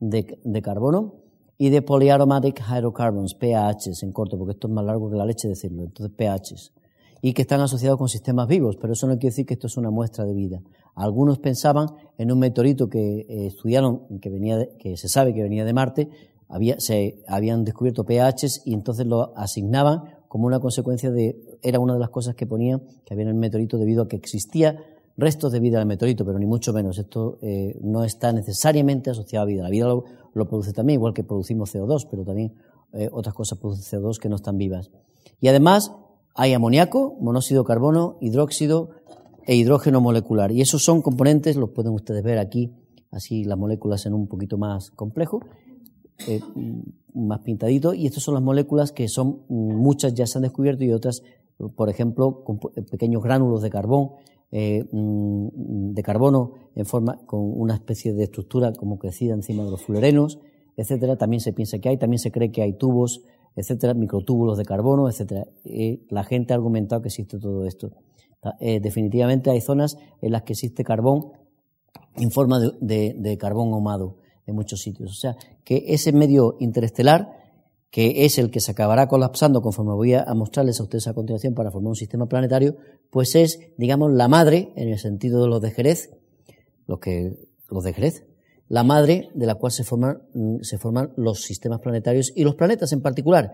de, de, carbono, y de polyaromatic hydrocarbons, PAHs en corto, porque esto es más largo que la leche decirlo, entonces PAHs, y que están asociados con sistemas vivos, pero eso no quiere decir que esto es una muestra de vida. Algunos pensaban en un meteorito que eh, estudiaron, que, venía que se sabe que venía de Marte, había, se habían descubierto PAHs y entonces lo asignaban como una consecuencia de, era una de las cosas que ponían que había en el meteorito debido a que existía restos de vida en el meteorito, pero ni mucho menos. Esto eh, no está necesariamente asociado a vida. La vida lo, produce también, igual que producimos CO2, pero también eh, otras cosas producen CO2 que no están vivas. Y además hay amoníaco, monóxido de carbono, hidróxido e hidrógeno molecular. Y esos son componentes, los pueden ustedes ver aquí, así las moléculas en un poquito más complejo. Eh, más pintadito, y estas son las moléculas que son, muchas ya se han descubierto y otras, por ejemplo, con pequeños gránulos de carbón, eh, mm, de carbono en forma, con una especie de estructura como crecida encima de los fluorenos, etcétera, también se piensa que hay, también se cree que hay tubos, etcétera, microtúbulos de carbono, etcétera. la gente ha argumentado que existe todo esto. Eh, definitivamente hay zonas en las que existe carbón en forma de carbón ahumado en muchos sitios. O sea, que ese medio interestelar, que es el que se acabará colapsando conforme voy a mostrarles a ustedes a continuación para formar un sistema planetario, pues es, digamos, la madre, en el sentido de los de Jerez, los, que, los de Jerez, la madre de la cual se forman, mm, se forman los sistemas planetarios y los planetas en particular.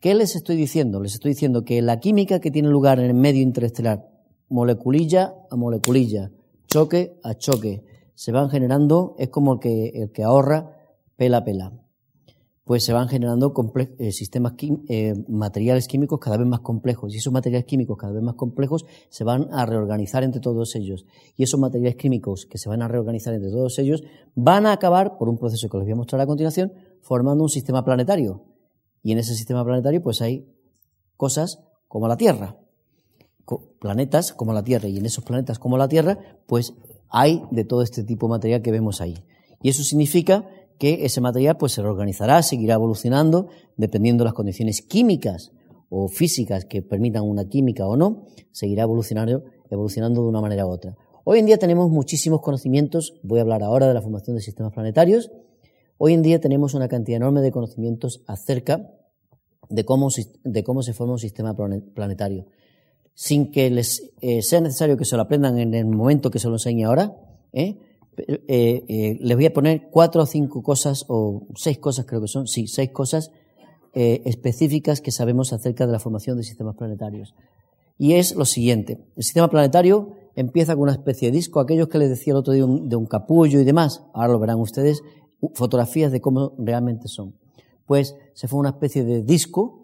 ¿Qué les estoy diciendo? Les estoy diciendo que la química que tiene lugar en el medio interestelar, moleculilla a moleculilla, choque a choque, se van generando, es como el que, el que ahorra pela pela. pues se van generando eh, sistemas eh, materiales químicos cada vez más complejos. Y esos materiales químicos cada vez más complejos se van a reorganizar entre todos ellos. Y esos materiales químicos que se van a reorganizar entre todos ellos van a acabar, por un proceso que les voy a mostrar a continuación, formando un sistema planetario. Y en ese sistema planetario pues hay cosas como la Tierra, planetas como la Tierra. Y en esos planetas como la Tierra pues hay de todo este tipo de material que vemos ahí. Y eso significa que ese material pues se reorganizará, seguirá evolucionando, dependiendo de las condiciones químicas o físicas que permitan una química o no, seguirá evolucionando, de una manera u otra. Hoy en día tenemos muchísimos conocimientos, voy a hablar ahora de la formación de sistemas planetarios, hoy en día tenemos una cantidad enorme de conocimientos acerca de cómo se forma un sistema planetario. Sin que les eh, sea necesario que se lo aprendan en el momento que se lo enseñe ahora, ¿eh? Eh, eh, les voy a poner cuatro o cinco cosas, o seis cosas creo que son, sí, seis cosas específicas que sabemos acerca de la formación de sistemas planetarios. Y es lo siguiente, el sistema planetario empieza con una especie de disco, aquellos que les decía el otro día de un capullo y demás, ahora lo verán ustedes, fotografías de cómo realmente son. Pues se fue una especie de disco,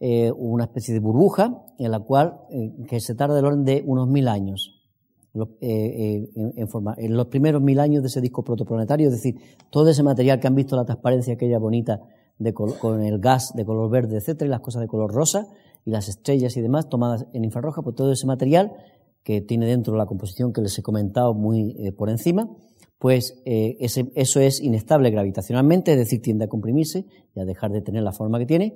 una especie de burbuja, en la cual, que se tarda del orden de unos mil años, eh, eh, en, en los primeros mil años de ese disco protoplanetario, es decir, todo ese material que han visto la transparencia aquella bonita de con el gas de color verde, etcétera, y las cosas de color rosa, y las estrellas y demás tomadas en infrarroja, pues todo ese material que tiene dentro la composición que les he comentado muy eh, por encima, pues ese, eso es inestable gravitacionalmente, es decir, tiende a comprimirse y a dejar de tener la forma que tiene,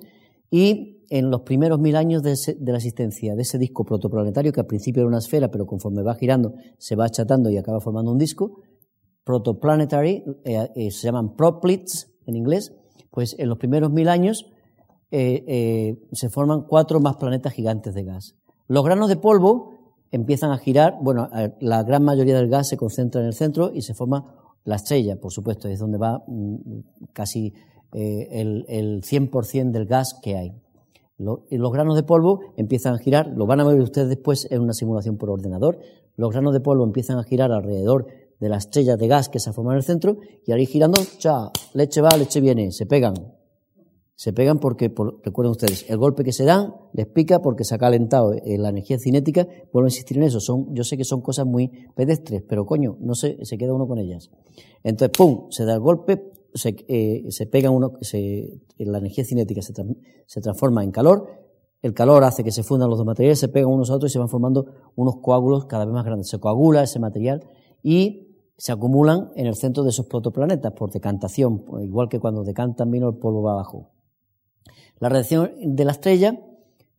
y en los primeros mil años de, la existencia de ese disco protoplanetario, que al principio era una esfera, pero conforme va girando se va achatando y acaba formando un disco, protoplanetary, eh, eh, se llaman proplets en inglés, pues en los primeros mil años eh, se forman cuatro más planetas gigantes de gas. Los granos de polvo empiezan a girar, bueno, la gran mayoría del gas se concentra en el centro y se forma la estrella, por supuesto, es donde va mm, casi eh, el, el 100% del gas que hay. los granos de polvo empiezan a girar, lo van a ver ustedes después en una simulación por ordenador, los granos de polvo empiezan a girar alrededor de la estrella de gas que se forma en el centro y ahí girando, cha, leche va, leche viene, se pegan. Se pegan porque, recuerden ustedes, el golpe que se dan les pica porque se ha calentado eh, la energía cinética, vuelvo a insistir en eso. Son, yo sé que son cosas muy pedestres, pero coño, no se, se queda uno con ellas. Entonces, pum, se da el golpe, se, eh, se pega uno, la energía cinética se, se, transforma en calor, el calor hace que se fundan los dos materiales, se pegan unos a otros y se van formando unos coágulos cada vez más grandes. Se coagula ese material y se acumulan en el centro de esos protoplanetas por decantación, igual que cuando decantan vino el polvo va abajo. La radiación de la estrella,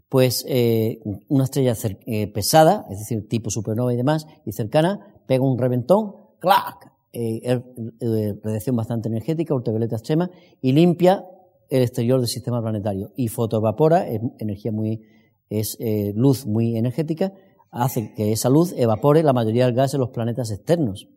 pues eh, una estrella eh, pesada, es decir, tipo supernova y demás, y cercana, pega un reventón, ¡clac! Eh, radiación bastante energética, ultravioleta extrema, y limpia el exterior del sistema planetario. Y fotoevapora, es energía muy, es eh, luz muy energética, hace que esa luz evapore la mayoría del gas en los planetas externos.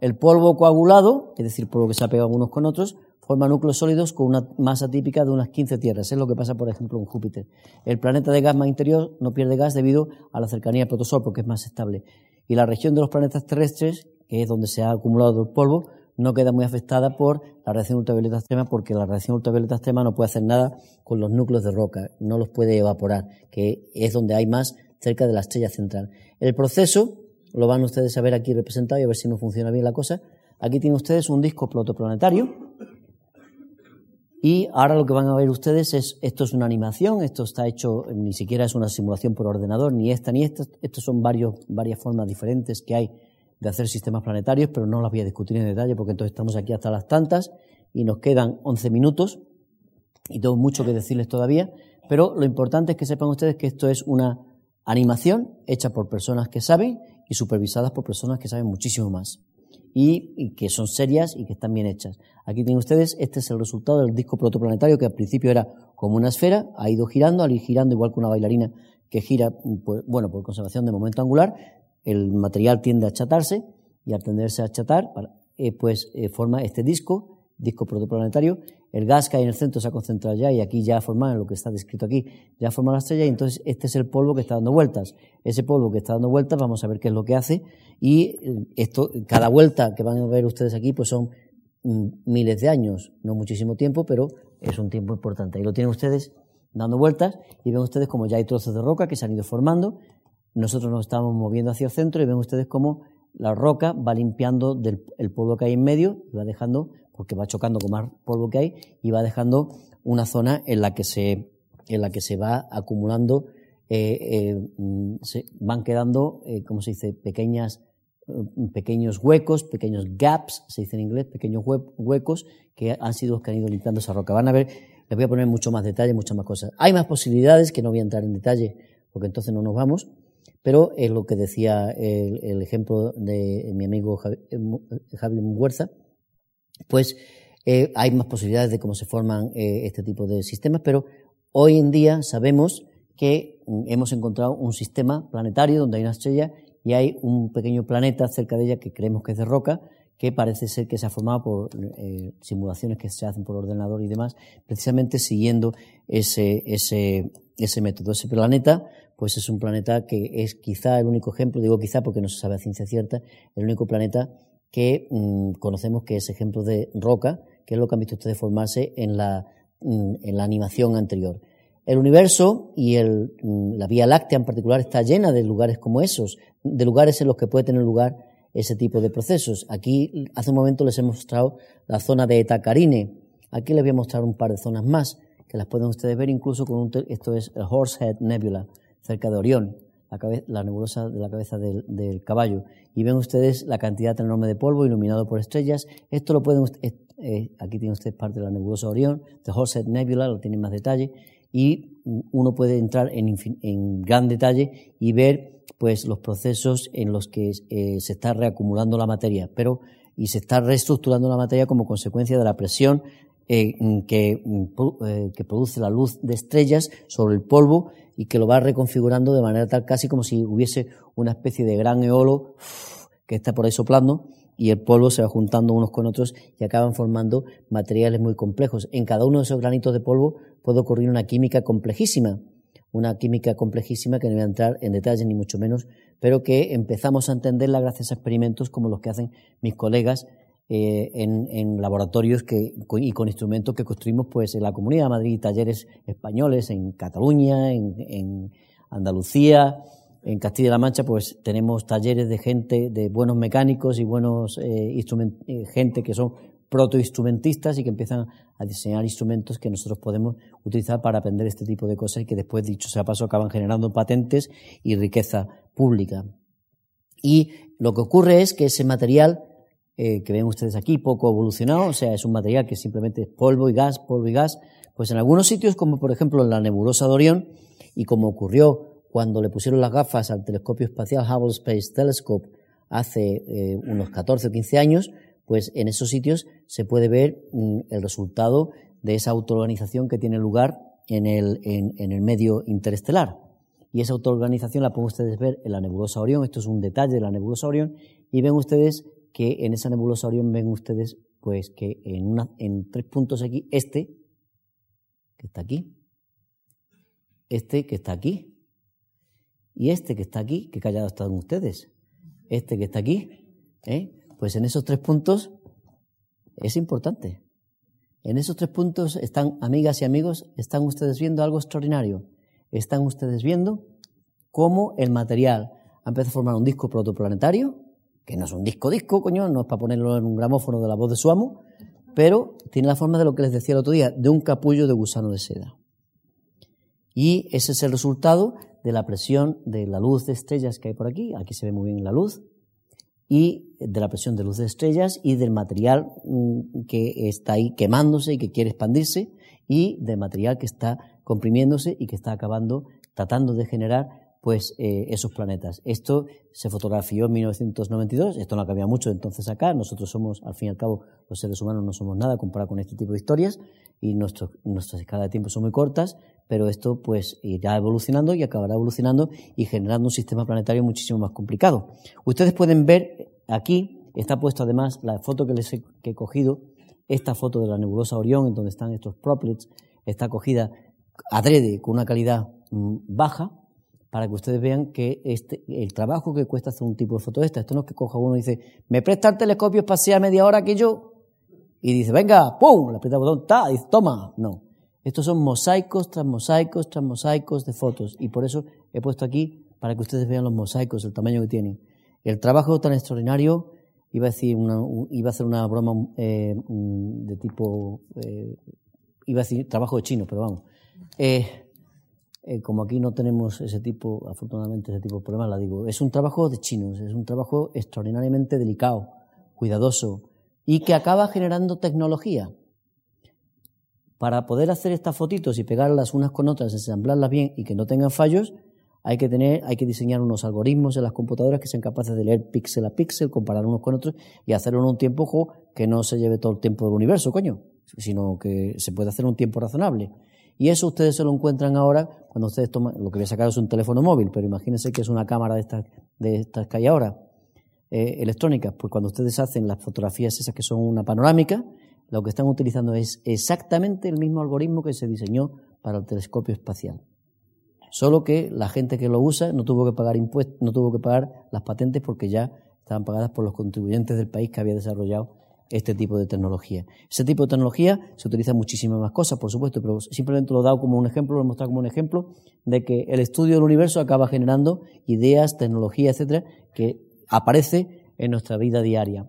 El polvo coagulado, es decir, polvo que se ha pegado unos con otros, forma núcleos sólidos con una masa típica de unas 15 tierras. Es lo que pasa, por ejemplo, en Júpiter. El planeta de gas más interior no pierde gas debido a la cercanía al protosol, porque es más estable. Y la región de los planetas terrestres que es donde se ha acumulado el polvo, no queda muy afectada por la radiación ultravioleta extrema porque la radiación ultravioleta extrema no puede hacer nada con los núcleos de roca, no los puede evaporar, que es donde hay más cerca de la estrella central. El proceso lo van ustedes a ver aquí representado y a ver si no funciona bien la cosa. Aquí tienen ustedes un disco protoplanetario y ahora lo que van a ver ustedes es, esto es una animación, esto está hecho, ni siquiera es una simulación por ordenador, ni esta ni esta, estos son varios, varias formas diferentes que hay de hacer sistemas planetarios, pero no las voy a discutir en detalle porque entonces estamos aquí hasta las tantas y nos quedan 11 minutos y tengo mucho que decirles todavía, pero lo importante es que sepan ustedes que esto es una animación hecha por personas que saben y supervisadas por personas que saben muchísimo más y, que son serias y que están bien hechas. Aquí tienen ustedes, este es el resultado del disco protoplanetario que al principio era como una esfera, ha ido girando, al ir girando igual que una bailarina que gira, pues, bueno, por conservación de momento angular, el material tiende a achatarse y al tenderse a achatar, eh, pues eh, forma este disco, disco protoplanetario. El gas que hay en el centro se ha concentrado ya y aquí ya forma, lo que está descrito aquí, ya forma la estrella y entonces este es el polvo que está dando vueltas. Ese polvo que está dando vueltas, vamos a ver qué es lo que hace y eh, esto, cada vuelta que van a ver ustedes aquí, pues son mm, miles de años, no muchísimo tiempo, pero es un tiempo importante. Ahí lo tienen ustedes dando vueltas y ven ustedes como ya hay trozos de roca que se han ido formando. Nosotros nos estamos moviendo hacia el centro y ven ustedes como la roca va limpiando del, el polvo que hay en medio y va dejando, porque va chocando con más polvo que hay, y va dejando una zona en la que se, en la que se va acumulando, eh, eh, mm, se van quedando, eh, como se dice, pequeñas, pequeños huecos, pequeños gaps, se dice en inglés, pequeños huecos que han sido los que han ido limpiando esa roca. Van a ver, les voy a poner mucho más detalle, muchas más cosas. Hay más posibilidades que no voy a entrar en detalle porque entonces no nos vamos, pero es lo que decía el, ejemplo de mi amigo Javier Javi Muguerza, pues eh, hay más posibilidades de cómo se forman eh, este tipo de sistemas, pero hoy en día sabemos que mm, hemos encontrado un sistema planetario donde hay una estrella y hay un pequeño planeta cerca de ella que creemos que es de roca, que parece ser que se ha formado por eh, simulaciones que se hacen por ordenador y demás, precisamente siguiendo ese, ese método. Ese planeta, pues es un planeta que es quizá el único ejemplo, digo quizá porque no se sabe a ciencia cierta, el único planeta que mm, conocemos que es ejemplo de roca, que es lo que han visto ustedes formarse en la, mm, en la animación anterior. El universo y el, mm, la Vía Láctea en particular está llena de lugares como esos, de lugares en los que puede tener lugar ese tipo de procesos. Aquí, hace un momento les he mostrado la zona de Etacarine. Aquí les voy a mostrar un par de zonas más, que las pueden ustedes ver incluso con un, esto es el Horsehead Nebula, cerca de Orión la, nebulosa de la cabeza del, caballo. Y ven ustedes la cantidad enorme de polvo iluminado por estrellas. Esto lo pueden eh, aquí tienen ustedes parte de la nebulosa Orión, de Horsehead Nebula, lo tienen más detalle. Y uno puede entrar en, gran detalle y ver pues los procesos en los que eh, se está reacumulando la materia, pero y se está reestructurando la materia como consecuencia de la presión eh, que, que produce la luz de estrellas sobre el polvo y que lo va reconfigurando de manera tal casi como si hubiese una especie de gran eolo que está por ahí soplando y el polvo se va juntando unos con otros y acaban formando materiales muy complejos. En cada uno de esos granitos de polvo puede ocurrir una química complejísima, una química complejísima que no voy a entrar en detalle ni mucho menos, pero que empezamos a entenderla gracias a experimentos como los que hacen mis colegas eh, en, laboratorios que, y con instrumentos que construimos pues en la Comunidad de Madrid, talleres españoles en Cataluña, en, Andalucía, en Castilla-La Mancha, pues tenemos talleres de gente, de buenos mecánicos y buenos eh, eh, gente que son protoinstrumentistas y que empiezan a diseñar instrumentos que nosotros podemos utilizar para aprender este tipo de cosas y que después, dicho sea paso, acaban generando patentes y riqueza pública. Y lo que ocurre es que ese material eh, que ven ustedes aquí, poco evolucionado, o sea, es un material que simplemente es polvo y gas, polvo y gas, pues en algunos sitios, como por ejemplo en la nebulosa de Orión, y como ocurrió cuando le pusieron las gafas al telescopio espacial Hubble Space Telescope hace eh, unos 14 o 15 años, pues en esos sitios se puede ver mm, el resultado de esa autoorganización que tiene lugar en el, en, el medio interestelar. Y esa autoorganización la pueden ustedes ver en la nebulosa Orión, esto es un detalle de la nebulosa Orión, y ven ustedes que en esa nebulosa Orión ven ustedes pues que en, una, en tres puntos aquí, este, que está aquí, este que está aquí, y este que está aquí, que callados están ustedes, este que está aquí, ¿eh? pues en esos tres puntos es importante. En esos tres puntos están, amigas y amigos, están ustedes viendo algo extraordinario. Están ustedes viendo cómo el material ha empezado a formar un disco protoplanetario, que no es un disco disco, coño, no es para ponerlo en un gramófono de la voz de su amo, pero tiene la forma de lo que les decía el otro día, de un capullo de gusano de seda. Y ese es el resultado de la presión de la luz de estrellas que hay por aquí, aquí se ve muy bien la luz, y de la presión de luz de estrellas y del material mm, que está ahí quemándose y que quiere expandirse, y del material que está comprimiéndose y que está acabando, tratando de generar pues eh, esos planetas. Esto se fotografió en 1992, esto no cambia mucho entonces acá, nosotros somos, al fin y al cabo, los seres humanos no somos nada comparado con este tipo de historias y nuestras escalas de tiempo son muy cortas, pero esto pues irá evolucionando y acabará evolucionando y generando un sistema planetario muchísimo más complicado. Ustedes pueden ver aquí, está puesto además la foto que les he, cogido, esta foto de la nebulosa Orión, en donde están estos proplets, está cogida adrede con una calidad mm, baja, para que ustedes vean que este, el trabajo que cuesta hacer un tipo de foto esta, esto no es que coja uno y dice, me presta el telescopio espacial media hora que yo, y dice, venga, ¡pum! Le aprieta el botón, ¡ta! dice, toma. No. Estos son mosaicos tras mosaicos tras mosaicos de fotos. Y por eso he puesto aquí para que ustedes vean los mosaicos, el tamaño que tienen. El trabajo tan extraordinario, iba a decir una, iba a hacer una broma eh, de tipo, eh, iba a decir trabajo de chino, pero vamos. Eh, como aquí no tenemos ese tipo, afortunadamente ese tipo de problemas, la digo, es un trabajo de chinos, es un trabajo extraordinariamente delicado, cuidadoso y que acaba generando tecnología. Para poder hacer estas fotitos y pegarlas unas con otras, ensamblarlas bien y que no tengan fallos, hay que tener, hay que diseñar unos algoritmos en las computadoras que sean capaces de leer píxel a píxel, comparar unos con otros y hacerlo en un tiempo que no se lleve todo el tiempo del universo, coño, sino que se puede hacer un tiempo razonable. Y eso ustedes se lo encuentran ahora cuando ustedes toman, lo que voy a sacar es un teléfono móvil, pero imagínense que es una cámara de estas, de estas que hay ahora, eh, electrónicas, pues cuando ustedes hacen las fotografías esas que son una panorámica, lo que están utilizando es exactamente el mismo algoritmo que se diseñó para el telescopio espacial. Solo que la gente que lo usa no tuvo que pagar impuestos, no tuvo que pagar las patentes porque ya estaban pagadas por los contribuyentes del país que había desarrollado este tipo de tecnología. Ese tipo de tecnología se utiliza en muchísimas más cosas, por supuesto, pero simplemente lo he dado como un ejemplo, lo he mostrado como un ejemplo de que el estudio del universo acaba generando ideas, tecnología, etcétera, que aparece en nuestra vida diaria.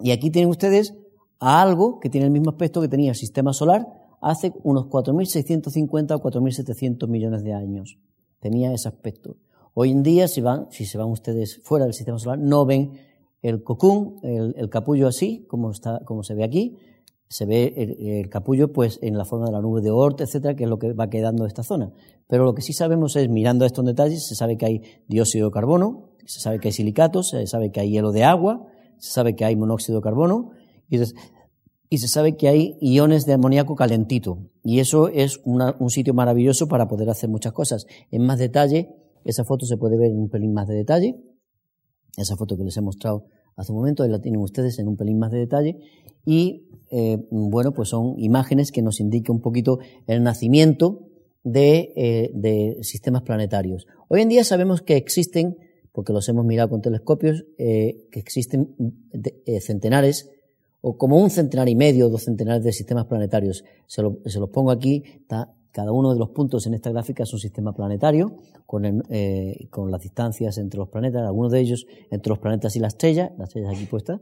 Y aquí tienen ustedes algo que tiene el mismo aspecto que tenía el sistema solar hace unos 4.650 o 4.700 millones de años. Tenía ese aspecto. Hoy en día, si, van, si se van ustedes fuera del sistema solar, no ven el cocún, el, capullo así, como, está, como se ve aquí. Se ve el, capullo pues en la forma de la nube de Oort, etcétera, que es lo que va quedando de esta zona. Pero lo que sí sabemos es, mirando estos detalles, se sabe que hay dióxido de carbono, se sabe que hay silicatos, se sabe que hay hielo de agua, se sabe que hay monóxido de carbono, y, se sabe que hay iones de amoníaco calentito. Y eso es un sitio maravilloso para poder hacer muchas cosas. En más detalle, esa foto se puede ver en un pelín más de detalle. Esa foto que les he mostrado hace un momento, ahí la tienen ustedes en un pelín más de detalle. Y, eh, bueno, pues son imágenes que nos indican un poquito el nacimiento de, eh, de, sistemas planetarios. Hoy en día sabemos que existen porque los hemos mirado con telescopios, eh, que existen centenares, o como un centenar y medio, dos centenares de sistemas planetarios. Se, los pongo aquí, cada uno de los puntos en esta gráfica es un sistema planetario, con, eh, con las distancias entre los planetas, algunos de ellos entre los planetas y la estrella, la estrella aquí puesta,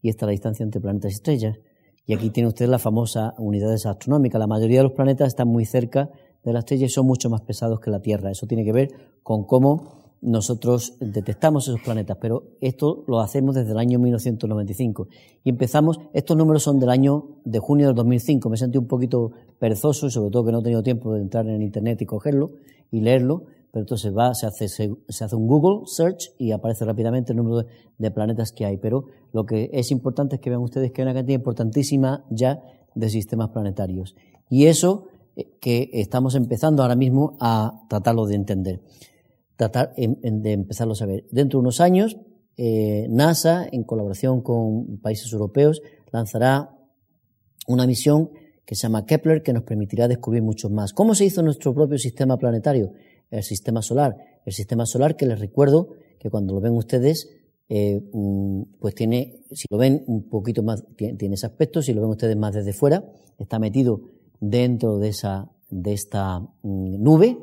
y esta es la distancia entre planetas y estrellas. Y aquí tiene usted la famosa unidades astronómicas. La mayoría de los planetas están muy cerca de la estrella y son mucho más pesados que la Tierra. Eso tiene que ver con cómo nosotros detectamos esos planetas, pero esto lo hacemos desde el año 1995. Y empezamos, estos números son del año de junio del 2005. Me sentí un poquito perezoso, sobre todo que no he tenido tiempo de entrar en Internet y cogerlo y leerlo, pero entonces va, se hace, se, hace un Google search y aparece rápidamente el número de, planetas que hay. Pero lo que es importante es que vean ustedes que hay una cantidad importantísima ya de sistemas planetarios. Y eso eh, que estamos empezando ahora mismo a tratarlo de entender tratar de empezarlo a ver. Dentro de unos años, eh, NASA, en colaboración con países europeos, lanzará una misión que se llama Kepler, que nos permitirá descubrir mucho más. ¿Cómo se hizo nuestro propio sistema planetario? El sistema solar. El sistema solar que les recuerdo que cuando lo ven ustedes, eh, pues tiene, si lo ven un poquito más, tiene, ese aspecto, si lo ven ustedes más desde fuera, está metido dentro de esa, de esta mm, nube,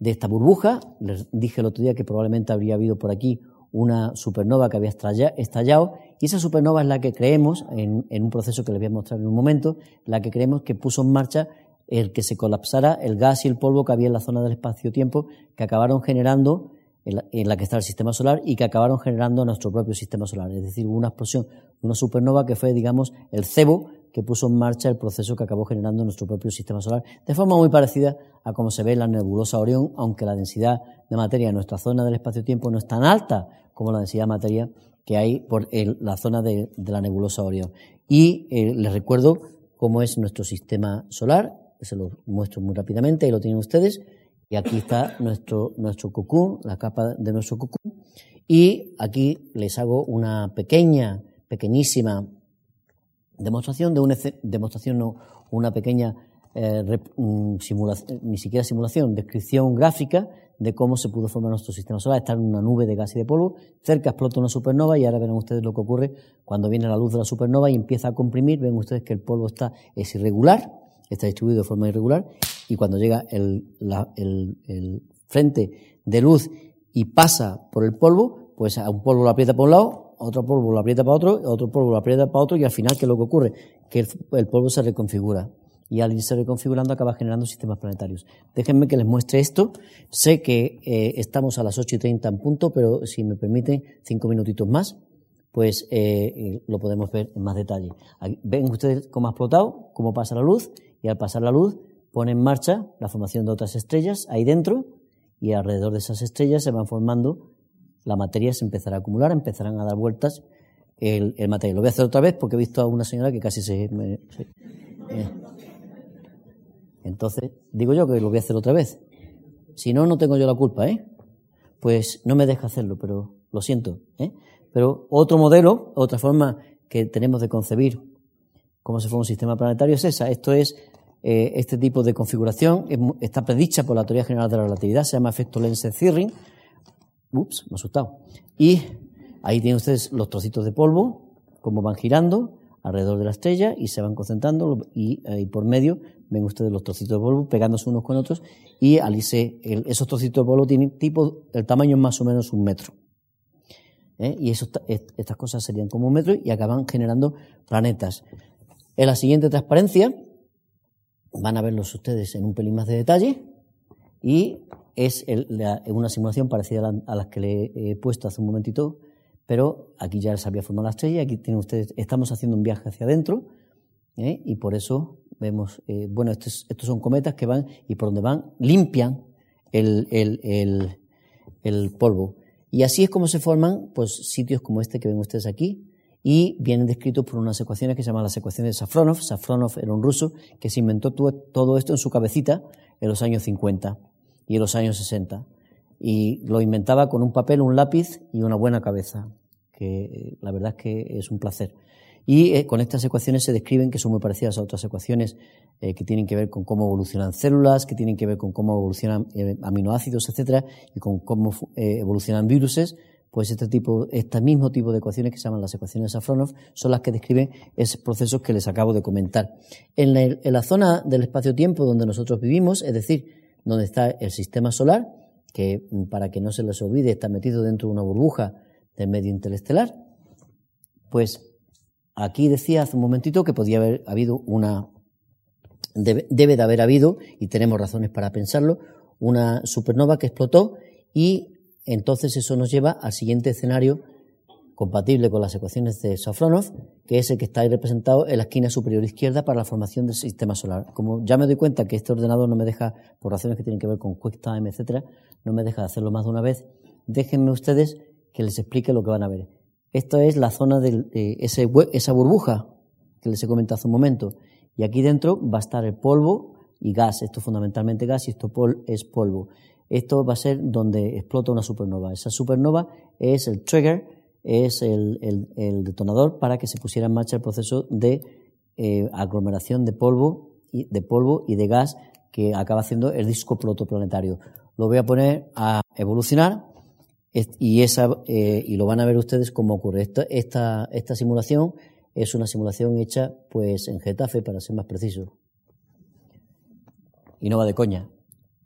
de esta burbuja. Les dije el otro día que probablemente habría habido por aquí una supernova que había estallado y esa supernova es la que creemos, en, un proceso que les voy a mostrar en un momento, la que creemos que puso en marcha el que se colapsara el gas y el polvo que había en la zona del espacio-tiempo que acabaron generando en la, que está el sistema solar y que acabaron generando nuestro propio sistema solar. Es decir, una explosión, una supernova que fue, digamos, el cebo que puso en marcha el proceso que acabó generando nuestro propio sistema solar, de forma muy parecida a como se ve en la nebulosa Orión, aunque la densidad de materia en nuestra zona del espacio-tiempo no es tan alta como la densidad de materia que hay por la zona de, la nebulosa Orión. Y eh, les recuerdo cómo es nuestro sistema solar, se lo muestro muy rápidamente, ahí lo tienen ustedes, y aquí está nuestro, nuestro cocoon, la capa de nuestro cocoon, y aquí les hago una pequeña, pequeñísima demostración de una demostración no, una pequeña eh, mm, simulación, ni siquiera simulación, descripción gráfica de cómo se pudo formar nuestro sistema solar. Está en una nube de gas y de polvo, cerca explota una supernova y ahora verán ustedes lo que ocurre cuando viene la luz de la supernova y empieza a comprimir. Ven ustedes que el polvo está, es irregular, está distribuido de forma irregular y cuando llega el, el frente de luz y pasa por el polvo, pues a un polvo lo aprieta por un lado, otro polvo lo aprieta para otro, otro polvo lo aprieta para otro y al final, ¿qué es lo que ocurre? Que el, polvo se reconfigura y al irse reconfigurando acaba generando sistemas planetarios. Déjenme que les muestre esto. Sé que eh, estamos a las 8 y 30 en punto, pero si me permiten cinco minutitos más, pues eh, lo podemos ver en más detalle. ven ustedes cómo ha explotado, cómo pasa la luz y al pasar la luz pone en marcha la formación de otras estrellas ahí dentro y alrededor de esas estrellas se van formando la materia se empezará a acumular, empezarán a dar vueltas el, material. Lo voy a hacer otra vez porque he visto a una señora que casi se... Eh. Entonces, digo yo que lo voy a hacer otra vez. Si no, no tengo yo la culpa, ¿eh? Pues no me deja hacerlo, pero lo siento, ¿eh? Pero otro modelo, otra forma que tenemos de concebir cómo se forma un sistema planetario es esa. Esto es eh, este tipo de configuración, está predicha por la teoría general de la relatividad, se llama efecto Lense-Zirring, Ups, me he asustado. Y ahí tienen ustedes los trocitos de polvo, como van girando alrededor de la estrella y se van concentrando y, por medio ven ustedes los trocitos de polvo pegándose unos con otros y al esos trocitos de polvo tienen tipo, el tamaño es más o menos un metro. ¿Eh? Y estas cosas serían como un metro y acaban generando planetas. En la siguiente transparencia van a verlos ustedes en un pelín más de detalle y es una simulación parecida a, las que le he puesto hace un momentito, pero aquí ya se había formado la estrella, aquí tienen ustedes, estamos haciendo un viaje hacia adentro, ¿eh? y por eso vemos, eh, bueno, estos, son cometas que van y por donde van limpian el, el, polvo. Y así es como se forman pues, sitios como este que ven ustedes aquí, y vienen descritos por unas ecuaciones que se llaman las ecuaciones de Safronov. Safronov era un ruso que se inventó todo esto en su cabecita en los años 50 y los años 60. Y lo inventaba con un papel, un lápiz y una buena cabeza, que eh, la verdad es que es un placer. Y eh, con estas ecuaciones se describen que son muy parecidas a otras ecuaciones eh, que tienen que ver con cómo evolucionan células, que tienen que ver con cómo evolucionan aminoácidos, etcétera, y con cómo evolucionan viruses. Pues este tipo, este mismo tipo de ecuaciones que se llaman las ecuaciones de Safronov son las que describen esos procesos que les acabo de comentar. En la zona del espacio-tiempo donde nosotros vivimos, es decir, donde está el sistema solar, que mm, para que no se les olvide está metido dentro de una burbuja del medio interestelar. Pues aquí decía hace un momentito que podía haber habido una, debe, debe de haber habido, y tenemos razones para pensarlo, una supernova que explotó y entonces eso nos lleva al siguiente escenario compatible con las ecuaciones de Safronov, que es el que está ahí representado en la esquina superior izquierda para la formación del sistema solar. Como ya me doy cuenta que este ordenador no me deja, por razones que tienen que ver con QuickTime, etcétera, no me deja de hacerlo más de una vez, déjenme ustedes que les explique lo que van a ver. Esto es la zona de ese, esa burbuja que les he comentado hace un momento. Y aquí dentro va a estar el polvo y gas. Esto es fundamentalmente gas y esto es polvo. Esto va a ser donde explota una supernova. Esa supernova es el trigger es el, detonador para que se pusiera en marcha el proceso de eh, aglomeración de polvo, y, de polvo y de gas que acaba haciendo el disco protoplanetario. Lo voy a poner a evolucionar eh, y lo van a ver ustedes cómo ocurre. Esta, esta, esta simulación es una simulación hecha pues en Getafe, para ser más preciso. Y no va de coña.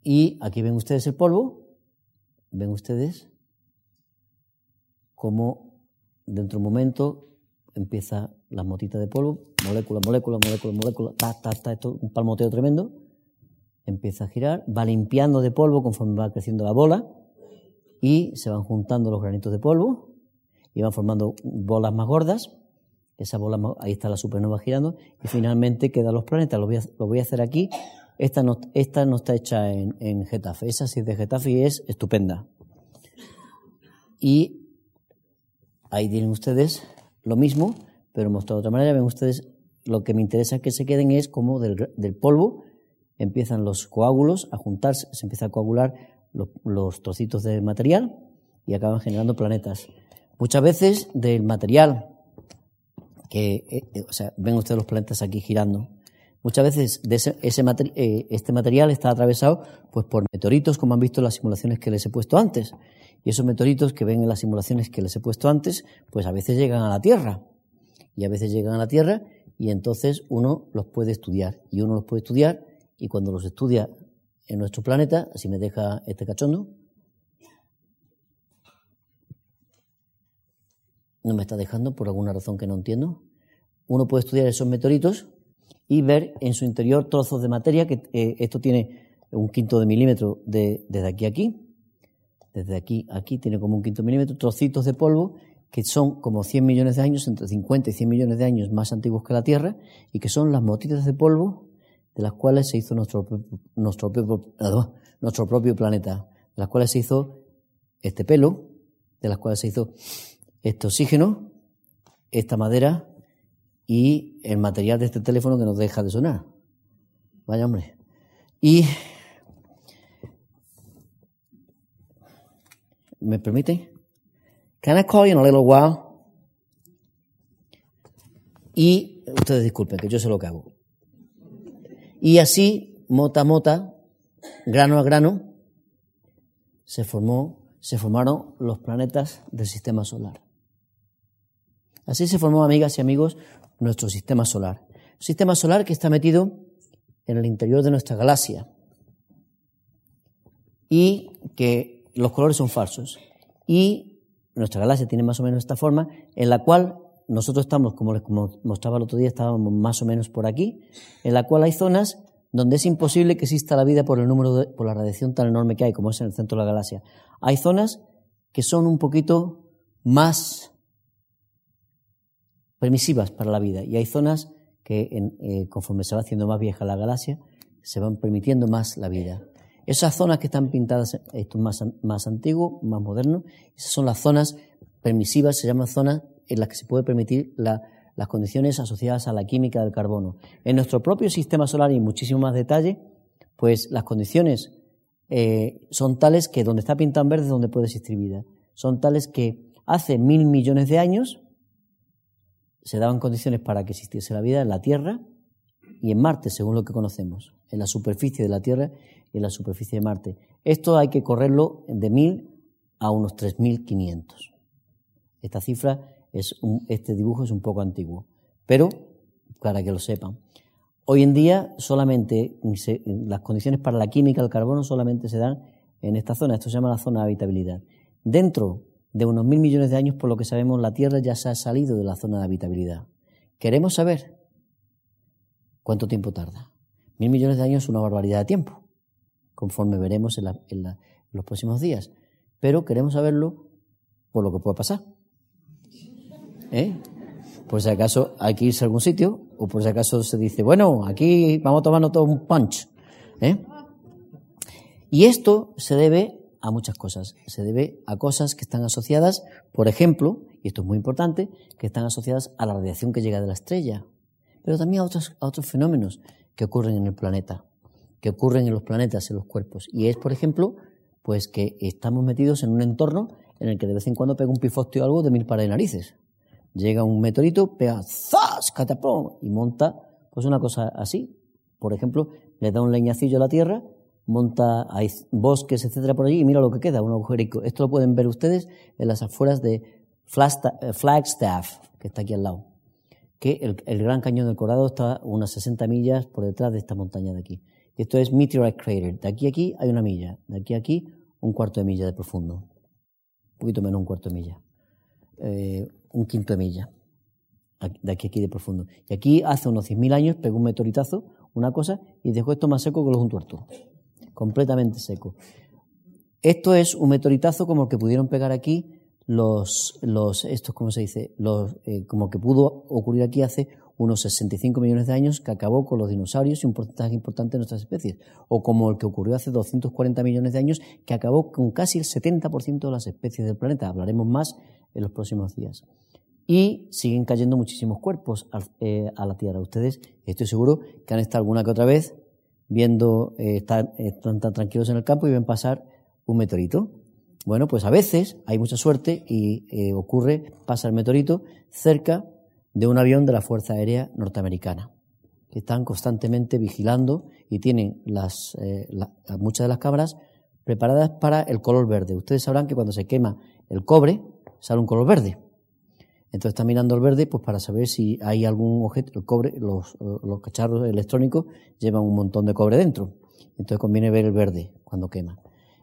Y aquí ven ustedes el polvo, ven ustedes cómo dentro de un momento empieza la motita de polvo, molécula, molécula, molécula, molécula, ta, ta, ta, esto, un palmoteo tremendo, empieza a girar, va limpiando de polvo conforme va creciendo la bola y se van juntando los granitos de polvo y van formando bolas más gordas. Esa bola, ahí está la supernova girando y finalmente quedan los planetas. Lo voy a, lo voy a hacer aquí. Esta no, esta no está hecha en, en Getafe. Esa sí es de Getafe y es estupenda. Y Ahí tienen ustedes lo mismo, pero mostrado de otra manera. Ven ustedes, lo que me interesa que se queden es como del, polvo empiezan los coágulos a juntarse, se empieza a coagular los, trocitos de material y acaban generando planetas. Muchas veces del material que, eh, eh, o sea, ven ustedes los planetas aquí girando. Muchas veces eh, este material está atravesado pues, por meteoritos, como han visto en las simulaciones que les he puesto antes. Y esos meteoritos que ven en las simulaciones que les he puesto antes, pues a veces llegan a la Tierra. Y a veces llegan a la Tierra y entonces uno los puede estudiar. Y uno los puede estudiar y cuando los estudia en nuestro planeta, así me deja este cachondo, no me está dejando por alguna razón que no entiendo. Uno puede estudiar esos meteoritos y ver en su interior trozos de materia, que eh, esto tiene un quinto de milímetro de, desde aquí a aquí, desde aquí aquí tiene como un quinto milímetro, trocitos de polvo que son como 100 millones de años, entre 50 y 100 millones de años más antiguos que la Tierra, y que son las motitas de polvo de las cuales se hizo nuestro, nuestro, nuestro propio planeta, de las cuales se hizo este pelo, de las cuales se hizo este oxígeno, esta madera y el material de este teléfono que nos deja de sonar. Vaya hombre. Y ¿Me permite? Can I call you in a little while? Y ustedes disculpen, que yo sé lo hago. Y así, mota a mota, grano a grano, se formó, se formaron los planetas del sistema solar. Así se formó, amigas y amigos, nuestro sistema solar. Un sistema solar que está metido en el interior de nuestra galaxia y que los colores son falsos. Y nuestra galaxia tiene más o menos esta forma, en la cual nosotros estamos, como les mostraba el otro día, estábamos más o menos por aquí, en la cual hay zonas donde es imposible que exista la vida por el número de, por la radiación tan enorme que hay, como es en el centro de la galaxia. Hay zonas que son un poquito más permisivas para la vida. Y hay zonas que, eh, conforme se va haciendo más vieja la galaxia, se van permitiendo más la vida. Esas zonas que están pintadas, esto es más, más antiguo, más moderno, esas son las zonas permisivas, se llaman zonas en las que se puede permitir las condiciones asociadas a la química del carbono. En nuestro propio sistema solar, y muchísimo más detalle, pues las condiciones eh, son tales que donde está pintado en verde es donde puede existir vida. Son tales que hace mil millones de años se daban condiciones para que existiese la vida en la Tierra y en Marte, según lo que conocemos, en la superficie de la Tierra en la superficie de Marte. Esto hay que correrlo de 1000 a unos 3500. Esta cifra es este dibujo es un poco antiguo, pero para que lo sepan. Hoy en día solamente las condiciones para la química del carbono solamente se dan en esta zona. Esto se llama la zona de habitabilidad. Dentro de unos mil millones de años, por lo que sabemos, la Tierra ya se ha salido de la zona de habitabilidad. Queremos saber cuánto tiempo tarda. Mil millones de años es una barbaridad de tiempo, conforme veremos en, los próximos días. Pero queremos saberlo por lo que puede pasar. ¿Eh? Por si acaso hay que irse a algún sitio, o por si acaso se dice, bueno, aquí vamos a tomarnos todo un punch. ¿Eh? Y esto se debe a muchas cosas. Se debe a cosas que están asociadas, por ejemplo, y esto es muy importante, que están asociadas a la radiación que llega de la estrella, pero también a a otros fenómenos que ocurren en el planeta, que ocurren en los planetas, en los cuerpos. Y es, por ejemplo, pues que estamos metidos en un entorno en el que de vez en cuando pega un pifostio o algo de mil pares de narices. Llega un meteorito, pega ¡zas! catapum y monta pues una cosa así. Por ejemplo, le da un leñacillo a la Tierra monta, hay bosques, etcétera, por allí, y mira lo que queda, un agujerico. Esto lo pueden ver ustedes en las afueras de eh, Flagstaff, que está aquí al lado. Que el, Gran Cañón del Colorado está unas 60 millas por detrás de esta montaña de aquí. Esto es Meteorite Crater. De aquí a aquí hay una milla. De aquí a aquí, un cuarto de milla de profundo. Un poquito menos un cuarto de milla. Eh, un quinto de milla. De aquí a aquí de profundo. Y aquí, hace unos 100.000 años, pegó un meteoritazo, una cosa, y dejó esto más seco que los un tuerto completamente seco. Esto es un meteoritazo como el que pudieron pegar aquí los, los estos, ¿cómo se dice? Los, eh, como que pudo ocurrir aquí hace unos 65 millones de años que acabó con los dinosaurios y un porcentaje importante de nuestras especies. O como el que ocurrió hace 240 millones de años que acabó con casi el 70% de las especies del planeta. Hablaremos más en los próximos días. Y siguen cayendo muchísimos cuerpos a, eh, a la Tierra. Ustedes, estoy seguro que han estado alguna que otra vez viendo, eh, están, están tan tranquilos en el campo y ven pasar un meteorito. Bueno, pues a veces hay mucha suerte y eh, ocurre, pasa el meteorito cerca de un avión de la Fuerza Aérea Norteamericana. que están constantemente vigilando y tienen las, eh, muchas de las cámaras preparadas para el color verde. Ustedes sabrán que cuando se quema el cobre sale un color verde. Entonces están mirando el verde pues para saber si hay algún objeto, el cobre, los, los cacharros electrónicos llevan un montón de cobre dentro. Entonces conviene ver el verde cuando quema.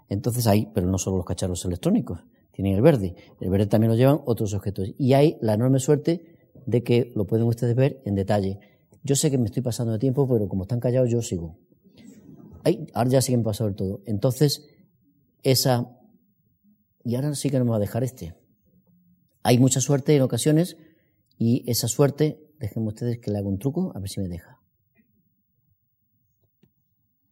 Entonces hay, pero no solo los cacharros electrónicos, tienen el verde. El verde también lo llevan otros objetos. Y hay la enorme suerte de que lo pueden ustedes ver en detalle. Yo sé que me estoy pasando de tiempo, pero como están callados, yo sigo. Ay, ahora ya siguen pasando todo. Entonces, esa. Y ahora sí que nos va a dejar este. Hay mucha suerte en ocasiones, y esa suerte, déjenme ustedes que le haga un truco, a ver si me deja.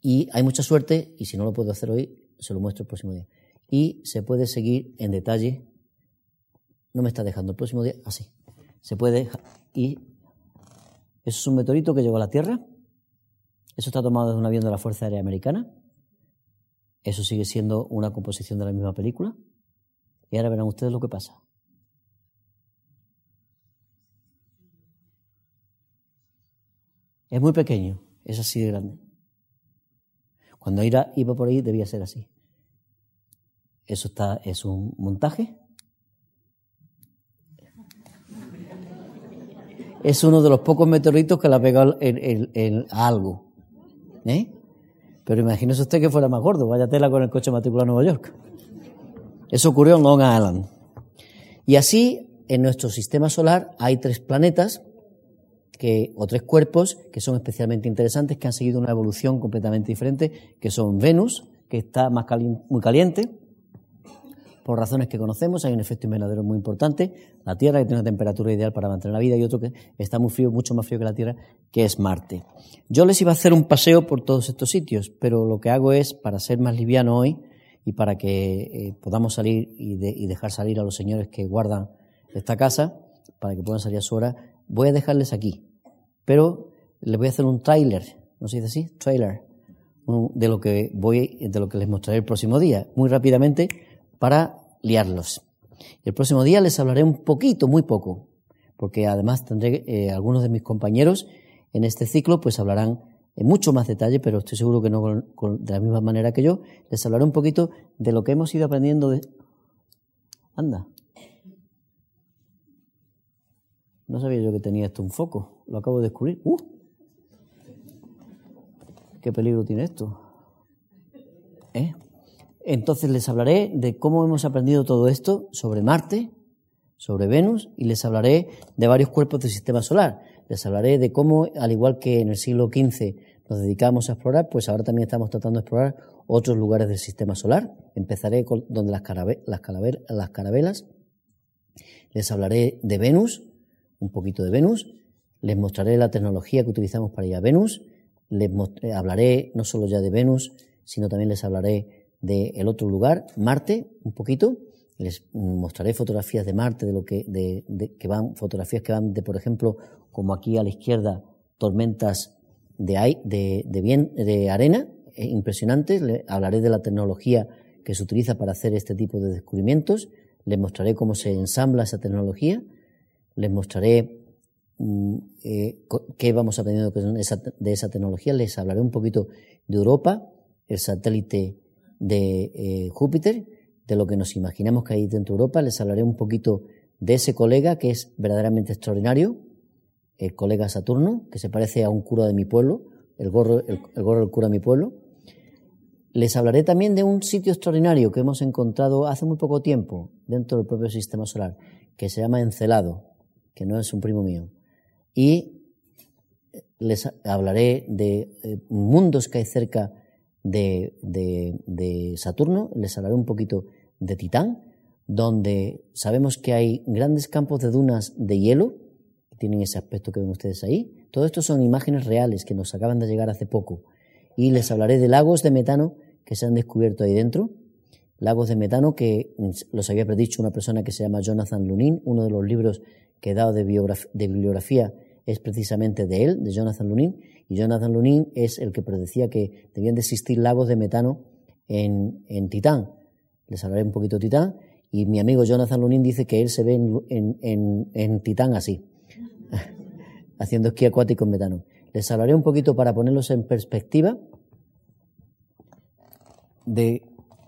Y hay mucha suerte, y si no lo puedo hacer hoy, se lo muestro el próximo día. Y se puede seguir en detalle. No me está dejando el próximo día, así. Se puede. Y eso es un meteorito que llegó a la Tierra. Eso está tomado de un avión de la Fuerza Aérea Americana. Eso sigue siendo una composición de la misma película. Y ahora verán ustedes lo que pasa. Es muy pequeño, es así de grande. Cuando iba, por ahí debía ser así. Eso está, es un montaje. Es uno de los pocos meteoritos que le ha pegado en, algo. ¿eh? Pero imagínese usted que fuera más gordo, vaya tela con el coche matriculado a Nueva York. Eso ocurrió en Long Island. Y así, en nuestro sistema solar hay tres planetas que, o tres cuerpos que son especialmente interesantes, que han seguido una evolución completamente diferente, que son Venus, que está muy caliente, por razones que conocemos, hay un efecto invernadero muy importante, la Tierra que tiene una temperatura ideal para mantener la vida y otro que está muy frío, mucho más frío que la Tierra, que es Marte. Yo les iba a hacer un paseo por todos estos sitios, pero lo que hago es, para ser más liviano hoy y para que eh, podamos salir y, y dejar salir a los señores que guardan esta casa, para que puedan salir a su hora, voy a dejarles aquí, pero les voy a hacer un trailer, ¿no se dice así? Trailer, de lo que voy, de lo que les mostraré el próximo día, muy rápidamente, para liarlos. El próximo día les hablaré un poquito, muy poco, porque además tendré eh, algunos de mis compañeros en este ciclo, pues hablarán en mucho más detalle, pero estoy seguro que no de la misma manera que yo. Les hablaré un poquito de lo que hemos ido aprendiendo de. Anda, No sabía yo que tenía esto un foco. Lo acabo de descubrir. ¡Uh! ¿Qué peligro tiene esto? ¿Eh? Entonces les hablaré de cómo hemos aprendido todo esto sobre Marte, sobre Venus, y les hablaré de varios cuerpos del sistema solar. Les hablaré de cómo, al igual que en el siglo XV nos dedicamos a explorar, pues ahora también estamos tratando de explorar otros lugares del sistema solar. Empezaré con donde las, las, las carabelas. Les hablaré de Venus, un poquito de Venus, les mostraré la tecnología que utilizamos para ir a Venus, les eh, hablaré no solo ya de Venus, sino también les hablaré del otro lugar, Marte, un poquito, les mostraré fotografías de Marte, de lo que, de, que van, fotografías que van de, por ejemplo, como aquí a la izquierda, tormentas de, de, de, bien, de arena, eh, impresionantes, les hablaré de la tecnología que se utiliza para hacer este tipo de descubrimientos, les mostraré cómo se ensambla esa tecnología, les mostraré mm, eh, qué vamos aprendiendo de esa, de esa, tecnología, les hablaré un poquito de Europa, el satélite de eh, Júpiter, de lo que nos imaginamos que hay dentro de Europa, les hablaré un poquito de ese colega que es verdaderamente extraordinario, el colega Saturno, que se parece a un cura de mi pueblo, el gorro, el, gorro del cura de mi pueblo. Les hablaré también de un sitio extraordinario que hemos encontrado hace muy poco tiempo dentro del propio sistema solar, que se llama Encelado que no es un primo mío. Y les hablaré de eh, mundos que hay cerca de, de, Saturno, les hablaré un poquito de Titán, donde sabemos que hay grandes campos de dunas de hielo, que tienen ese aspecto que ven ustedes ahí. Todo esto son imágenes reales que nos acaban de llegar hace poco. Y les hablaré de lagos de metano que se han descubierto ahí dentro, lagos de metano que los había predicho una persona que se llama Jonathan Lunin, uno de los libros que he dado de, bibliografía es precisamente de él, de Jonathan Lunin, y Jonathan Lunin es el que predecía que debían de existir lagos de metano en, en Titán. Les hablaré un poquito de Titán, y mi amigo Jonathan Lunin dice que él se ve en, en, en Titán así, haciendo esquí acuático en metano. les hablaré un poquito para ponerlos en perspectiva de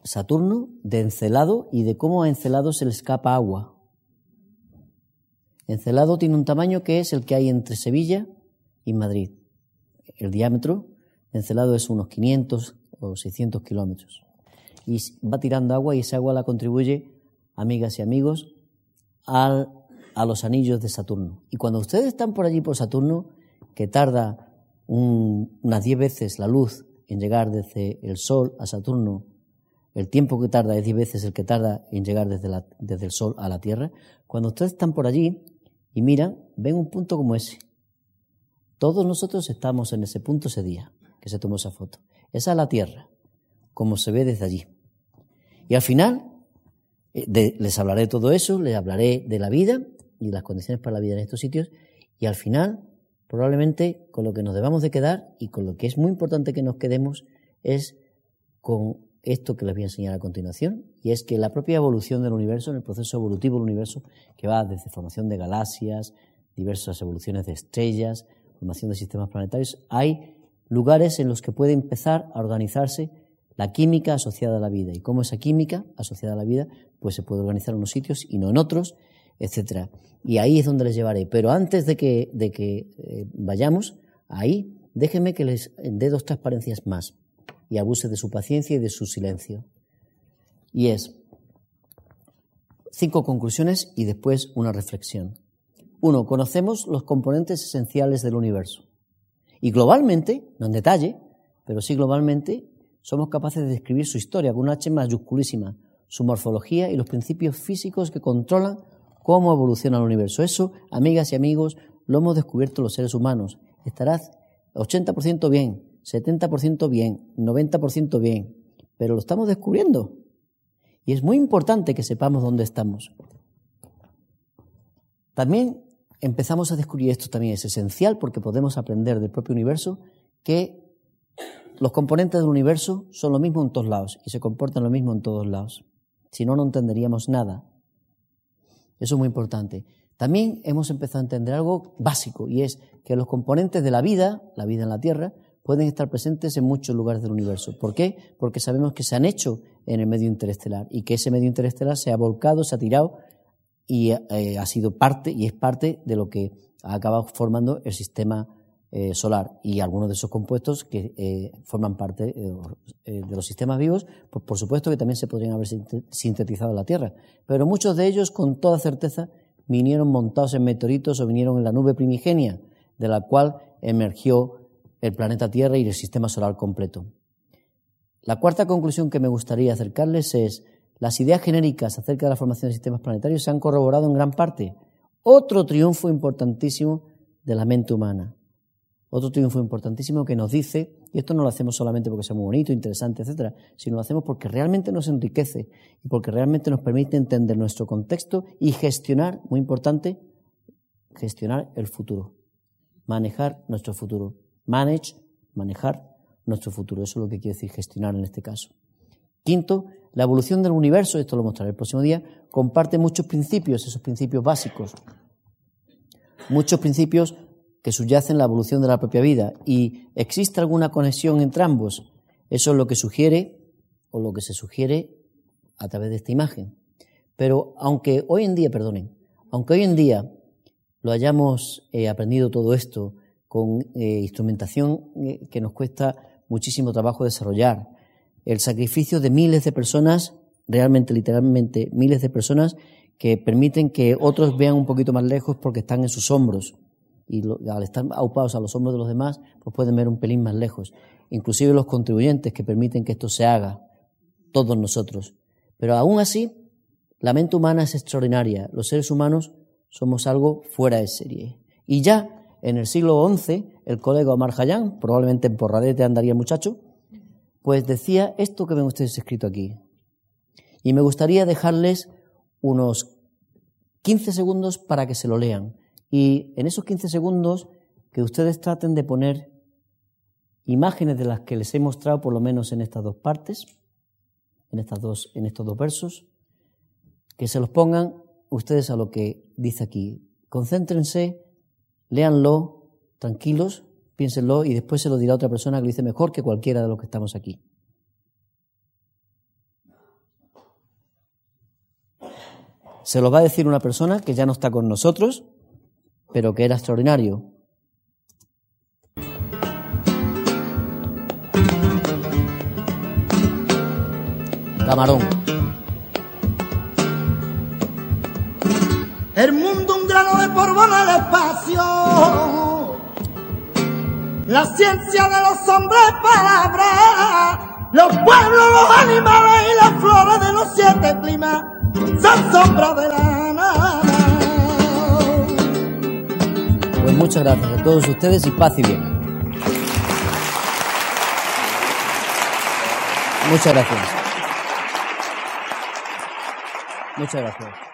Saturno, de Encelado y de cómo a Encelado se le escapa agua. Encelado tiene un tamaño que es el que hay entre Sevilla y Madrid. El diámetro de Encelado es unos 500 o 600 kilómetros. Y va tirando agua y esa agua la contribuye, amigas y amigos, al, a los anillos de Saturno. Y cuando ustedes están por allí por Saturno, que tarda unas 10 veces la luz en llegar desde el Sol a Saturno, el tiempo que tarda es 10 veces el que tarda en llegar desde el Sol a la Tierra, cuando ustedes están por allí y miran, ven un punto como ese. Todos nosotros estamos en ese punto ese día que se tomó esa foto. Esa es la Tierra, como se ve desde allí. Y al final, eh, les hablaré de todo eso, les hablaré de la vida y las condiciones para la vida en estos sitios, y al final probablemente con lo que nos debamos de quedar y con lo que es muy importante que nos quedemos es con esto que les voy a enseñar a continuación, y es que la propia evolución del universo, en el proceso evolutivo del universo, que va desde formación de galaxias, diversas evoluciones de estrellas, formación de sistemas planetarios, hay lugares en los que puede empezar a organizarse la química asociada a la vida. Y cómo esa química asociada a la vida, pues se puede organizar en unos sitios y no en otros, etcétera. Y ahí es donde les llevaré. Pero antes de que, de que eh, vayamos ahí, déjenme que les dé dos transparencias más y abuse de su paciencia y de su silencio. Y es cinco conclusiones y después una reflexión. Uno, conocemos los componentes esenciales del universo. Y globalmente, no en detalle, pero sí globalmente, somos capaces de describir su historia con una H mayúsculísima, su morfología y los principios físicos que controlan cómo evoluciona el universo. Eso, amigas y amigos, lo hemos descubierto los seres humanos. Estarás 80% bien, 70% bien, 90% bien, pero lo estamos descubriendo. Y es muy importante que sepamos dónde estamos. También empezamos a descubrir esto también es esencial porque podemos aprender del propio universo que los componentes del universo son lo mismo en todos lados y se comportan lo mismo en todos lados. Si no, no entenderíamos nada. Eso es muy importante. También hemos empezado a entender algo básico y es que los componentes de la vida, la vida en la Tierra, pueden estar presentes en muchos lugares del universo. ¿Por qué? Porque sabemos que se han hecho en el medio interestelar y que ese medio interestelar se ha volcado, se ha tirado y eh, ha sido parte y es parte de lo que ha acabado formando el sistema eh, solar y algunos de esos compuestos que eh, forman parte de los sistemas vivos, pues por supuesto que también se podrían haber sintetizado en la Tierra, pero muchos de ellos con toda certeza vinieron montados en meteoritos o vinieron en la nube primigenia, de la cual emergió el planeta Tierra y el sistema solar completo. La cuarta conclusión que me gustaría acercarles es las ideas genéricas acerca de la formación de sistemas planetarios se han corroborado en gran parte. Otro triunfo importantísimo de la mente humana. Otro triunfo importantísimo que nos dice, y esto no lo hacemos solamente porque sea muy bonito, interesante, etcétera, sino lo hacemos porque realmente nos enriquece y porque realmente nos permite entender nuestro contexto y gestionar, muy importante, gestionar el futuro, manejar nuestro futuro manage, manejar nuestro futuro. Eso es lo que quiere decir gestionar en este caso. Quinto, la evolución del universo, esto lo mostraré el próximo día, comparte muchos principios, esos principios básicos, muchos principios que subyacen la evolución de la propia vida y existe alguna conexión entre ambos. Eso es lo que sugiere o lo que se sugiere a través de esta imagen. Pero aunque hoy en día, perdonen, aunque hoy en día lo hayamos eh, aprendido todo esto con eh, instrumentación eh, que nos cuesta muchísimo trabajo desarrollar. El sacrificio de miles de personas, realmente, literalmente, miles de personas que permiten que otros vean un poquito más lejos porque están en sus hombros. Y al estar aupados a los hombros de los demás, pues pueden ver un pelín más lejos. Inclusive los contribuyentes que permiten que esto se haga, todos nosotros. Pero aún así, la mente humana es extraordinaria. Los seres humanos somos algo fuera de serie. Y ya en el siglo XI, el colega Omar Hayán, probablemente en Porradete andaría muchacho, pues decía esto que ven ustedes escrito aquí. Y me gustaría dejarles unos 15 segundos para que se lo lean. Y en esos 15 segundos que ustedes traten de poner imágenes de las que les he mostrado por lo menos en estas dos partes, en, estas dos, en estos dos versos, que se los pongan ustedes a lo que dice aquí. Concéntrense léanlo tranquilos, Piénsenlo y después se lo dirá otra persona que lo dice mejor que cualquiera de los que estamos aquí. Se lo va a decir una persona que ya no está con nosotros, pero que era extraordinario. Camarón. La ciencia de los hombres palabras. Los pueblos, los animales y las flores de los siete climas son sombras de la nada. Pues muchas gracias a todos ustedes y paz y bien. Muchas gracias. Muchas gracias.